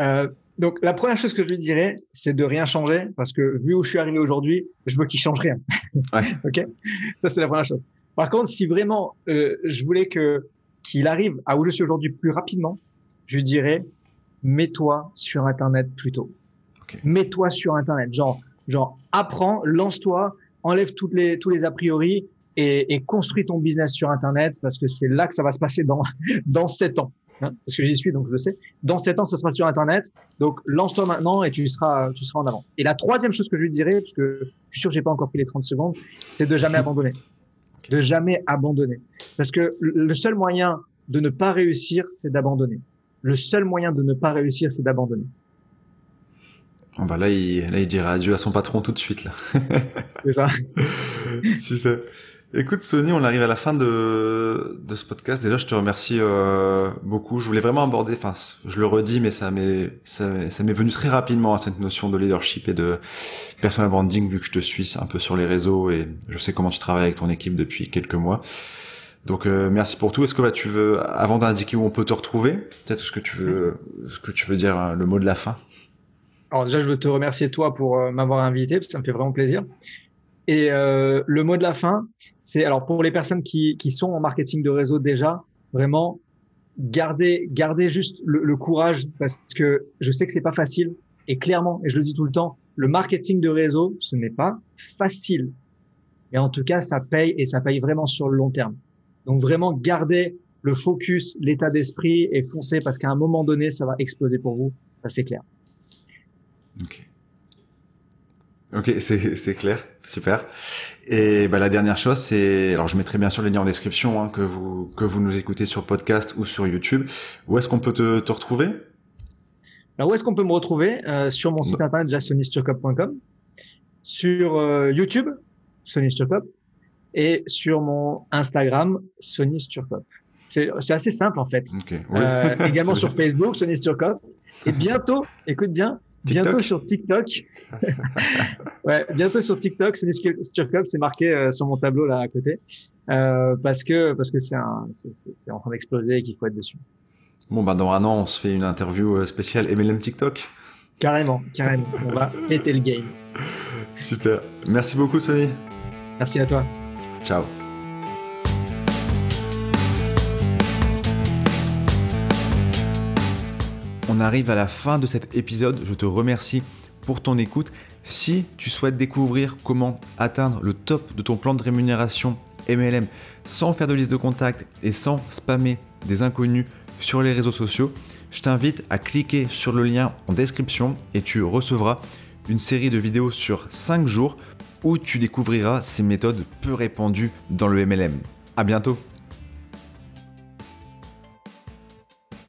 euh, donc la première chose que je lui dirais, c'est de rien changer parce que vu où je suis arrivé aujourd'hui, je veux qu'il change rien. Ouais. *laughs* ok, ça c'est la première chose. Par contre, si vraiment euh, je voulais que qu'il arrive à où je suis aujourd'hui plus rapidement, je lui dirais mets-toi sur Internet plus tôt. Mets-toi sur Internet. Genre, genre, apprends, lance-toi, enlève toutes les, tous les a priori et, et construis ton business sur Internet parce que c'est là que ça va se passer dans, *laughs* dans sept ans. Hein, parce que j'y suis, donc je le sais. Dans sept ans, ça sera sur Internet. Donc, lance-toi maintenant et tu seras, tu seras en avant. Et la troisième chose que je lui dirais, parce que je suis sûr que j'ai pas encore pris les 30 secondes, c'est de jamais *laughs* abandonner. De jamais abandonner. Parce que le seul moyen de ne pas réussir, c'est d'abandonner. Le seul moyen de ne pas réussir, c'est d'abandonner. Oh bah là, il, là, il dirait adieu à son patron tout de suite. là. C'est ça. *laughs* Super. Écoute Sony, on arrive à la fin de, de ce podcast. Déjà, je te remercie euh, beaucoup. Je voulais vraiment aborder, enfin, je le redis, mais ça m'est ça, ça m'est venu très rapidement à cette notion de leadership et de personal branding, vu que je te suis un peu sur les réseaux et je sais comment tu travailles avec ton équipe depuis quelques mois. Donc euh, merci pour tout. Est-ce que bah, tu veux, avant d'indiquer où on peut te retrouver, peut-être ce que tu veux, ce que tu veux dire, hein, le mot de la fin? Alors déjà, je veux te remercier toi pour euh, m'avoir invité, parce que ça me fait vraiment plaisir. Et euh, le mot de la fin, c'est alors pour les personnes qui, qui sont en marketing de réseau déjà, vraiment gardez gardez juste le, courage parce que je sais que c'est pas facile et clairement et je le dis tout le temps, le marketing de réseau, ce n'est pas facile. Mais en tout cas, ça paye et ça paye vraiment sur le long terme. Donc vraiment gardez le focus, l'état d'esprit et foncez parce qu'à un moment donné, ça va exploser pour vous. Ça c'est clair. Ok. Ok, *laughs* c'est clair, super. Et bah, la dernière chose, c'est, alors je mettrai bien sûr les liens en description, hein, que vous que vous nous écoutez sur podcast ou sur YouTube. Où est-ce qu'on peut te, te retrouver? Alors où est-ce qu'on peut me retrouver? Euh, Sur mon site internet jasonistucop.com, sur euh, YouTube, Sony et sur mon Instagram, Sony C'est assez simple en fait. Okay, euh, également *laughs* sur Facebook, Sony Et bientôt, écoute bien, Bientôt sur TikTok. *laughs* ouais, bientôt sur TikTok, Sony Sturkov, c'est marqué euh, sur mon tableau là à côté, euh, parce que parce que c'est c'est en train d'exploser et qu'il faut être dessus. Bon bah dans un an, on se fait une interview euh, spéciale MLM TikTok. Carrément, carrément. on va *laughs* péter le game. Super. Merci beaucoup, Sony. Merci à toi. Ciao. On arrive à la fin de cet épisode. Je te remercie pour ton écoute. Si tu souhaites découvrir comment atteindre le top de ton plan de rémunération MLM sans faire de liste de contacts et sans spammer des inconnus sur les réseaux sociaux, je t'invite à cliquer sur le lien en description et tu recevras une série de vidéos sur 5 jours où tu découvriras ces méthodes peu répandues dans le MLM. À bientôt